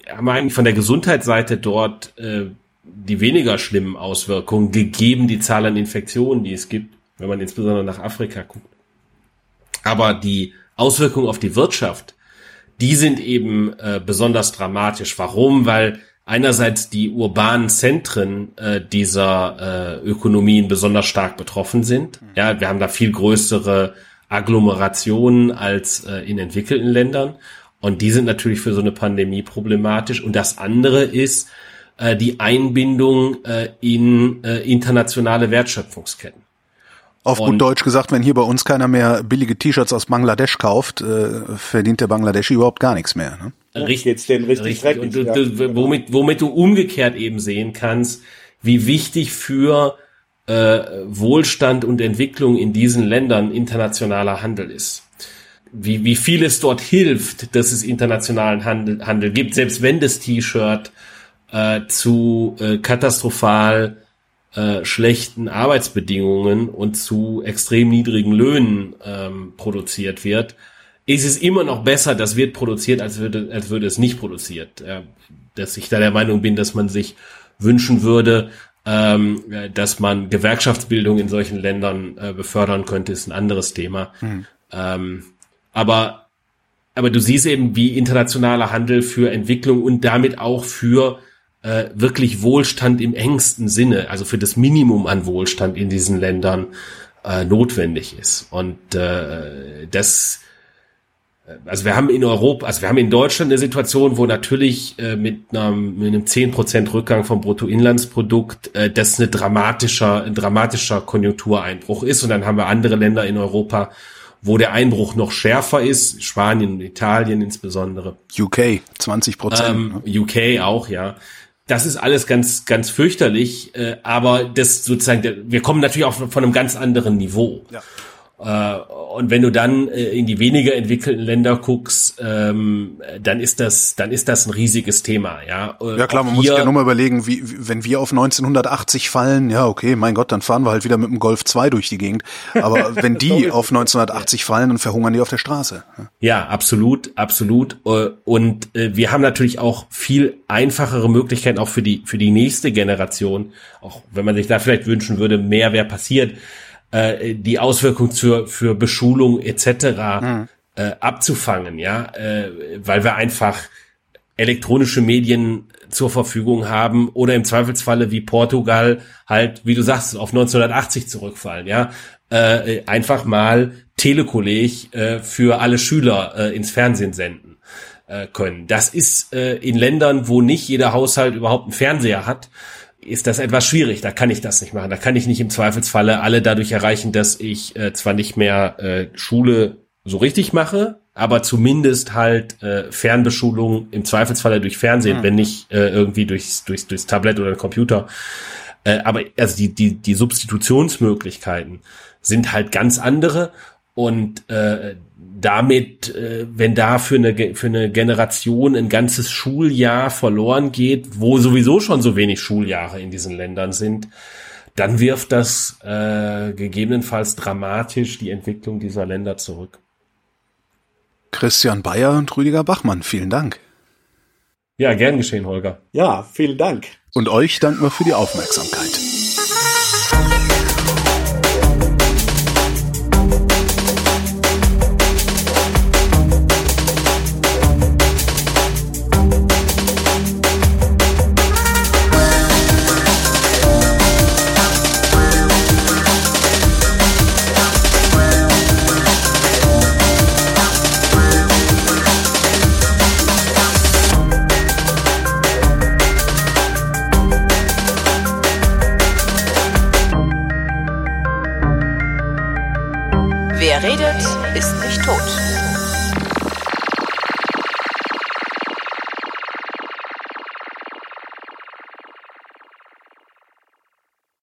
haben eigentlich von der Gesundheitsseite dort äh, die weniger schlimmen Auswirkungen, gegeben die Zahl an Infektionen, die es gibt, wenn man insbesondere nach Afrika guckt. Aber die Auswirkungen auf die Wirtschaft, die sind eben äh, besonders dramatisch. Warum? Weil einerseits die urbanen Zentren äh, dieser äh, Ökonomien besonders stark betroffen sind. Ja, wir haben da viel größere Agglomerationen als äh, in entwickelten Ländern. Und die sind natürlich für so eine Pandemie problematisch. Und das andere ist äh, die Einbindung äh, in äh, internationale Wertschöpfungsketten. Auf Und- gut Deutsch gesagt, wenn hier bei uns keiner mehr billige T-Shirts aus Bangladesch kauft, äh, verdient der Bangladeschi überhaupt gar nichts mehr. Ne? Richtig, denen richtig richtig. Und du, du, womit, womit du umgekehrt eben sehen kannst, wie wichtig für äh, Wohlstand und Entwicklung in diesen Ländern internationaler Handel ist. Wie, wie viel es dort hilft, dass es internationalen Handel, Handel gibt, selbst wenn das T-Shirt äh, zu äh, katastrophal äh, schlechten Arbeitsbedingungen und zu extrem niedrigen Löhnen ähm, produziert wird, ist es immer noch besser, das wird produziert, als würde, als würde es nicht produziert. Äh, dass ich da der Meinung bin, dass man sich wünschen würde, ähm, äh, dass man Gewerkschaftsbildung in solchen Ländern äh, befördern könnte, ist ein anderes Thema. Ähm, aber aber du siehst eben, wie internationaler Handel für Entwicklung und damit auch für äh, wirklich Wohlstand im engsten Sinne, also für das Minimum an Wohlstand in diesen Ländern äh, notwendig ist. Und äh, das, also wir haben in Europa, also wir haben in Deutschland eine Situation, wo natürlich äh, mit, einem, mit einem 10% Rückgang vom Bruttoinlandsprodukt äh, das eine dramatischer, ein dramatischer Konjunktureinbruch ist. Und dann haben wir andere Länder in Europa, wo der Einbruch noch schärfer ist, Spanien Italien insbesondere. UK, 20 Prozent. Ähm, UK auch, ja. Das ist alles ganz, ganz fürchterlich, äh, aber das sozusagen, wir kommen natürlich auch von einem ganz anderen Niveau. Ja. Äh, und wenn du dann äh, in die weniger entwickelten Länder guckst, ähm, dann ist das, dann ist das ein riesiges Thema, ja. Ja klar, man muss sich ja nur mal überlegen, wie, wenn wir auf 1980 fallen, ja okay, mein Gott, dann fahren wir halt wieder mit dem Golf 2 durch die Gegend. Aber wenn die auf 1980 fallen, dann verhungern die auf der Straße. Ja, absolut, absolut. Äh, Und wir haben natürlich auch viel einfachere Möglichkeiten auch für die für die nächste Generation, auch wenn man sich da vielleicht wünschen würde, mehr wäre passiert, äh, die Auswirkung zur für Beschulung etc. Äh, abzufangen, ja, äh, weil wir einfach elektronische Medien zur Verfügung haben oder im Zweifelsfalle wie Portugal halt, wie du sagst, auf 1980 zurückfallen, ja, äh, einfach mal Telekolleg äh, für alle Schüler äh, ins Fernsehen senden äh, können. Das ist äh, in Ländern, wo nicht jeder Haushalt überhaupt einen Fernseher hat, ist das etwas schwierig. Da kann ich das nicht machen. Da kann ich nicht im Zweifelsfalle alle dadurch erreichen, dass ich äh, zwar nicht mehr äh, Schule so richtig mache, aber zumindest halt äh, Fernbeschulung im Zweifelsfalle durch Fernsehen, mhm. wenn nicht äh, irgendwie durchs, durchs, durchs Tablet oder Computer. Äh, aber also die, die, die Substitutionsmöglichkeiten sind halt ganz andere und äh, damit, äh, wenn da für eine, für eine Generation ein ganzes Schuljahr verloren geht, wo sowieso schon so wenig Schuljahre in diesen Ländern sind, dann wirft das äh, gegebenenfalls dramatisch die Entwicklung dieser Länder zurück. Christian Bayer und Rüdiger Bachmann, vielen Dank. Ja, gern geschehen, Holger. Ja, vielen Dank. Und euch danken wir für die Aufmerksamkeit.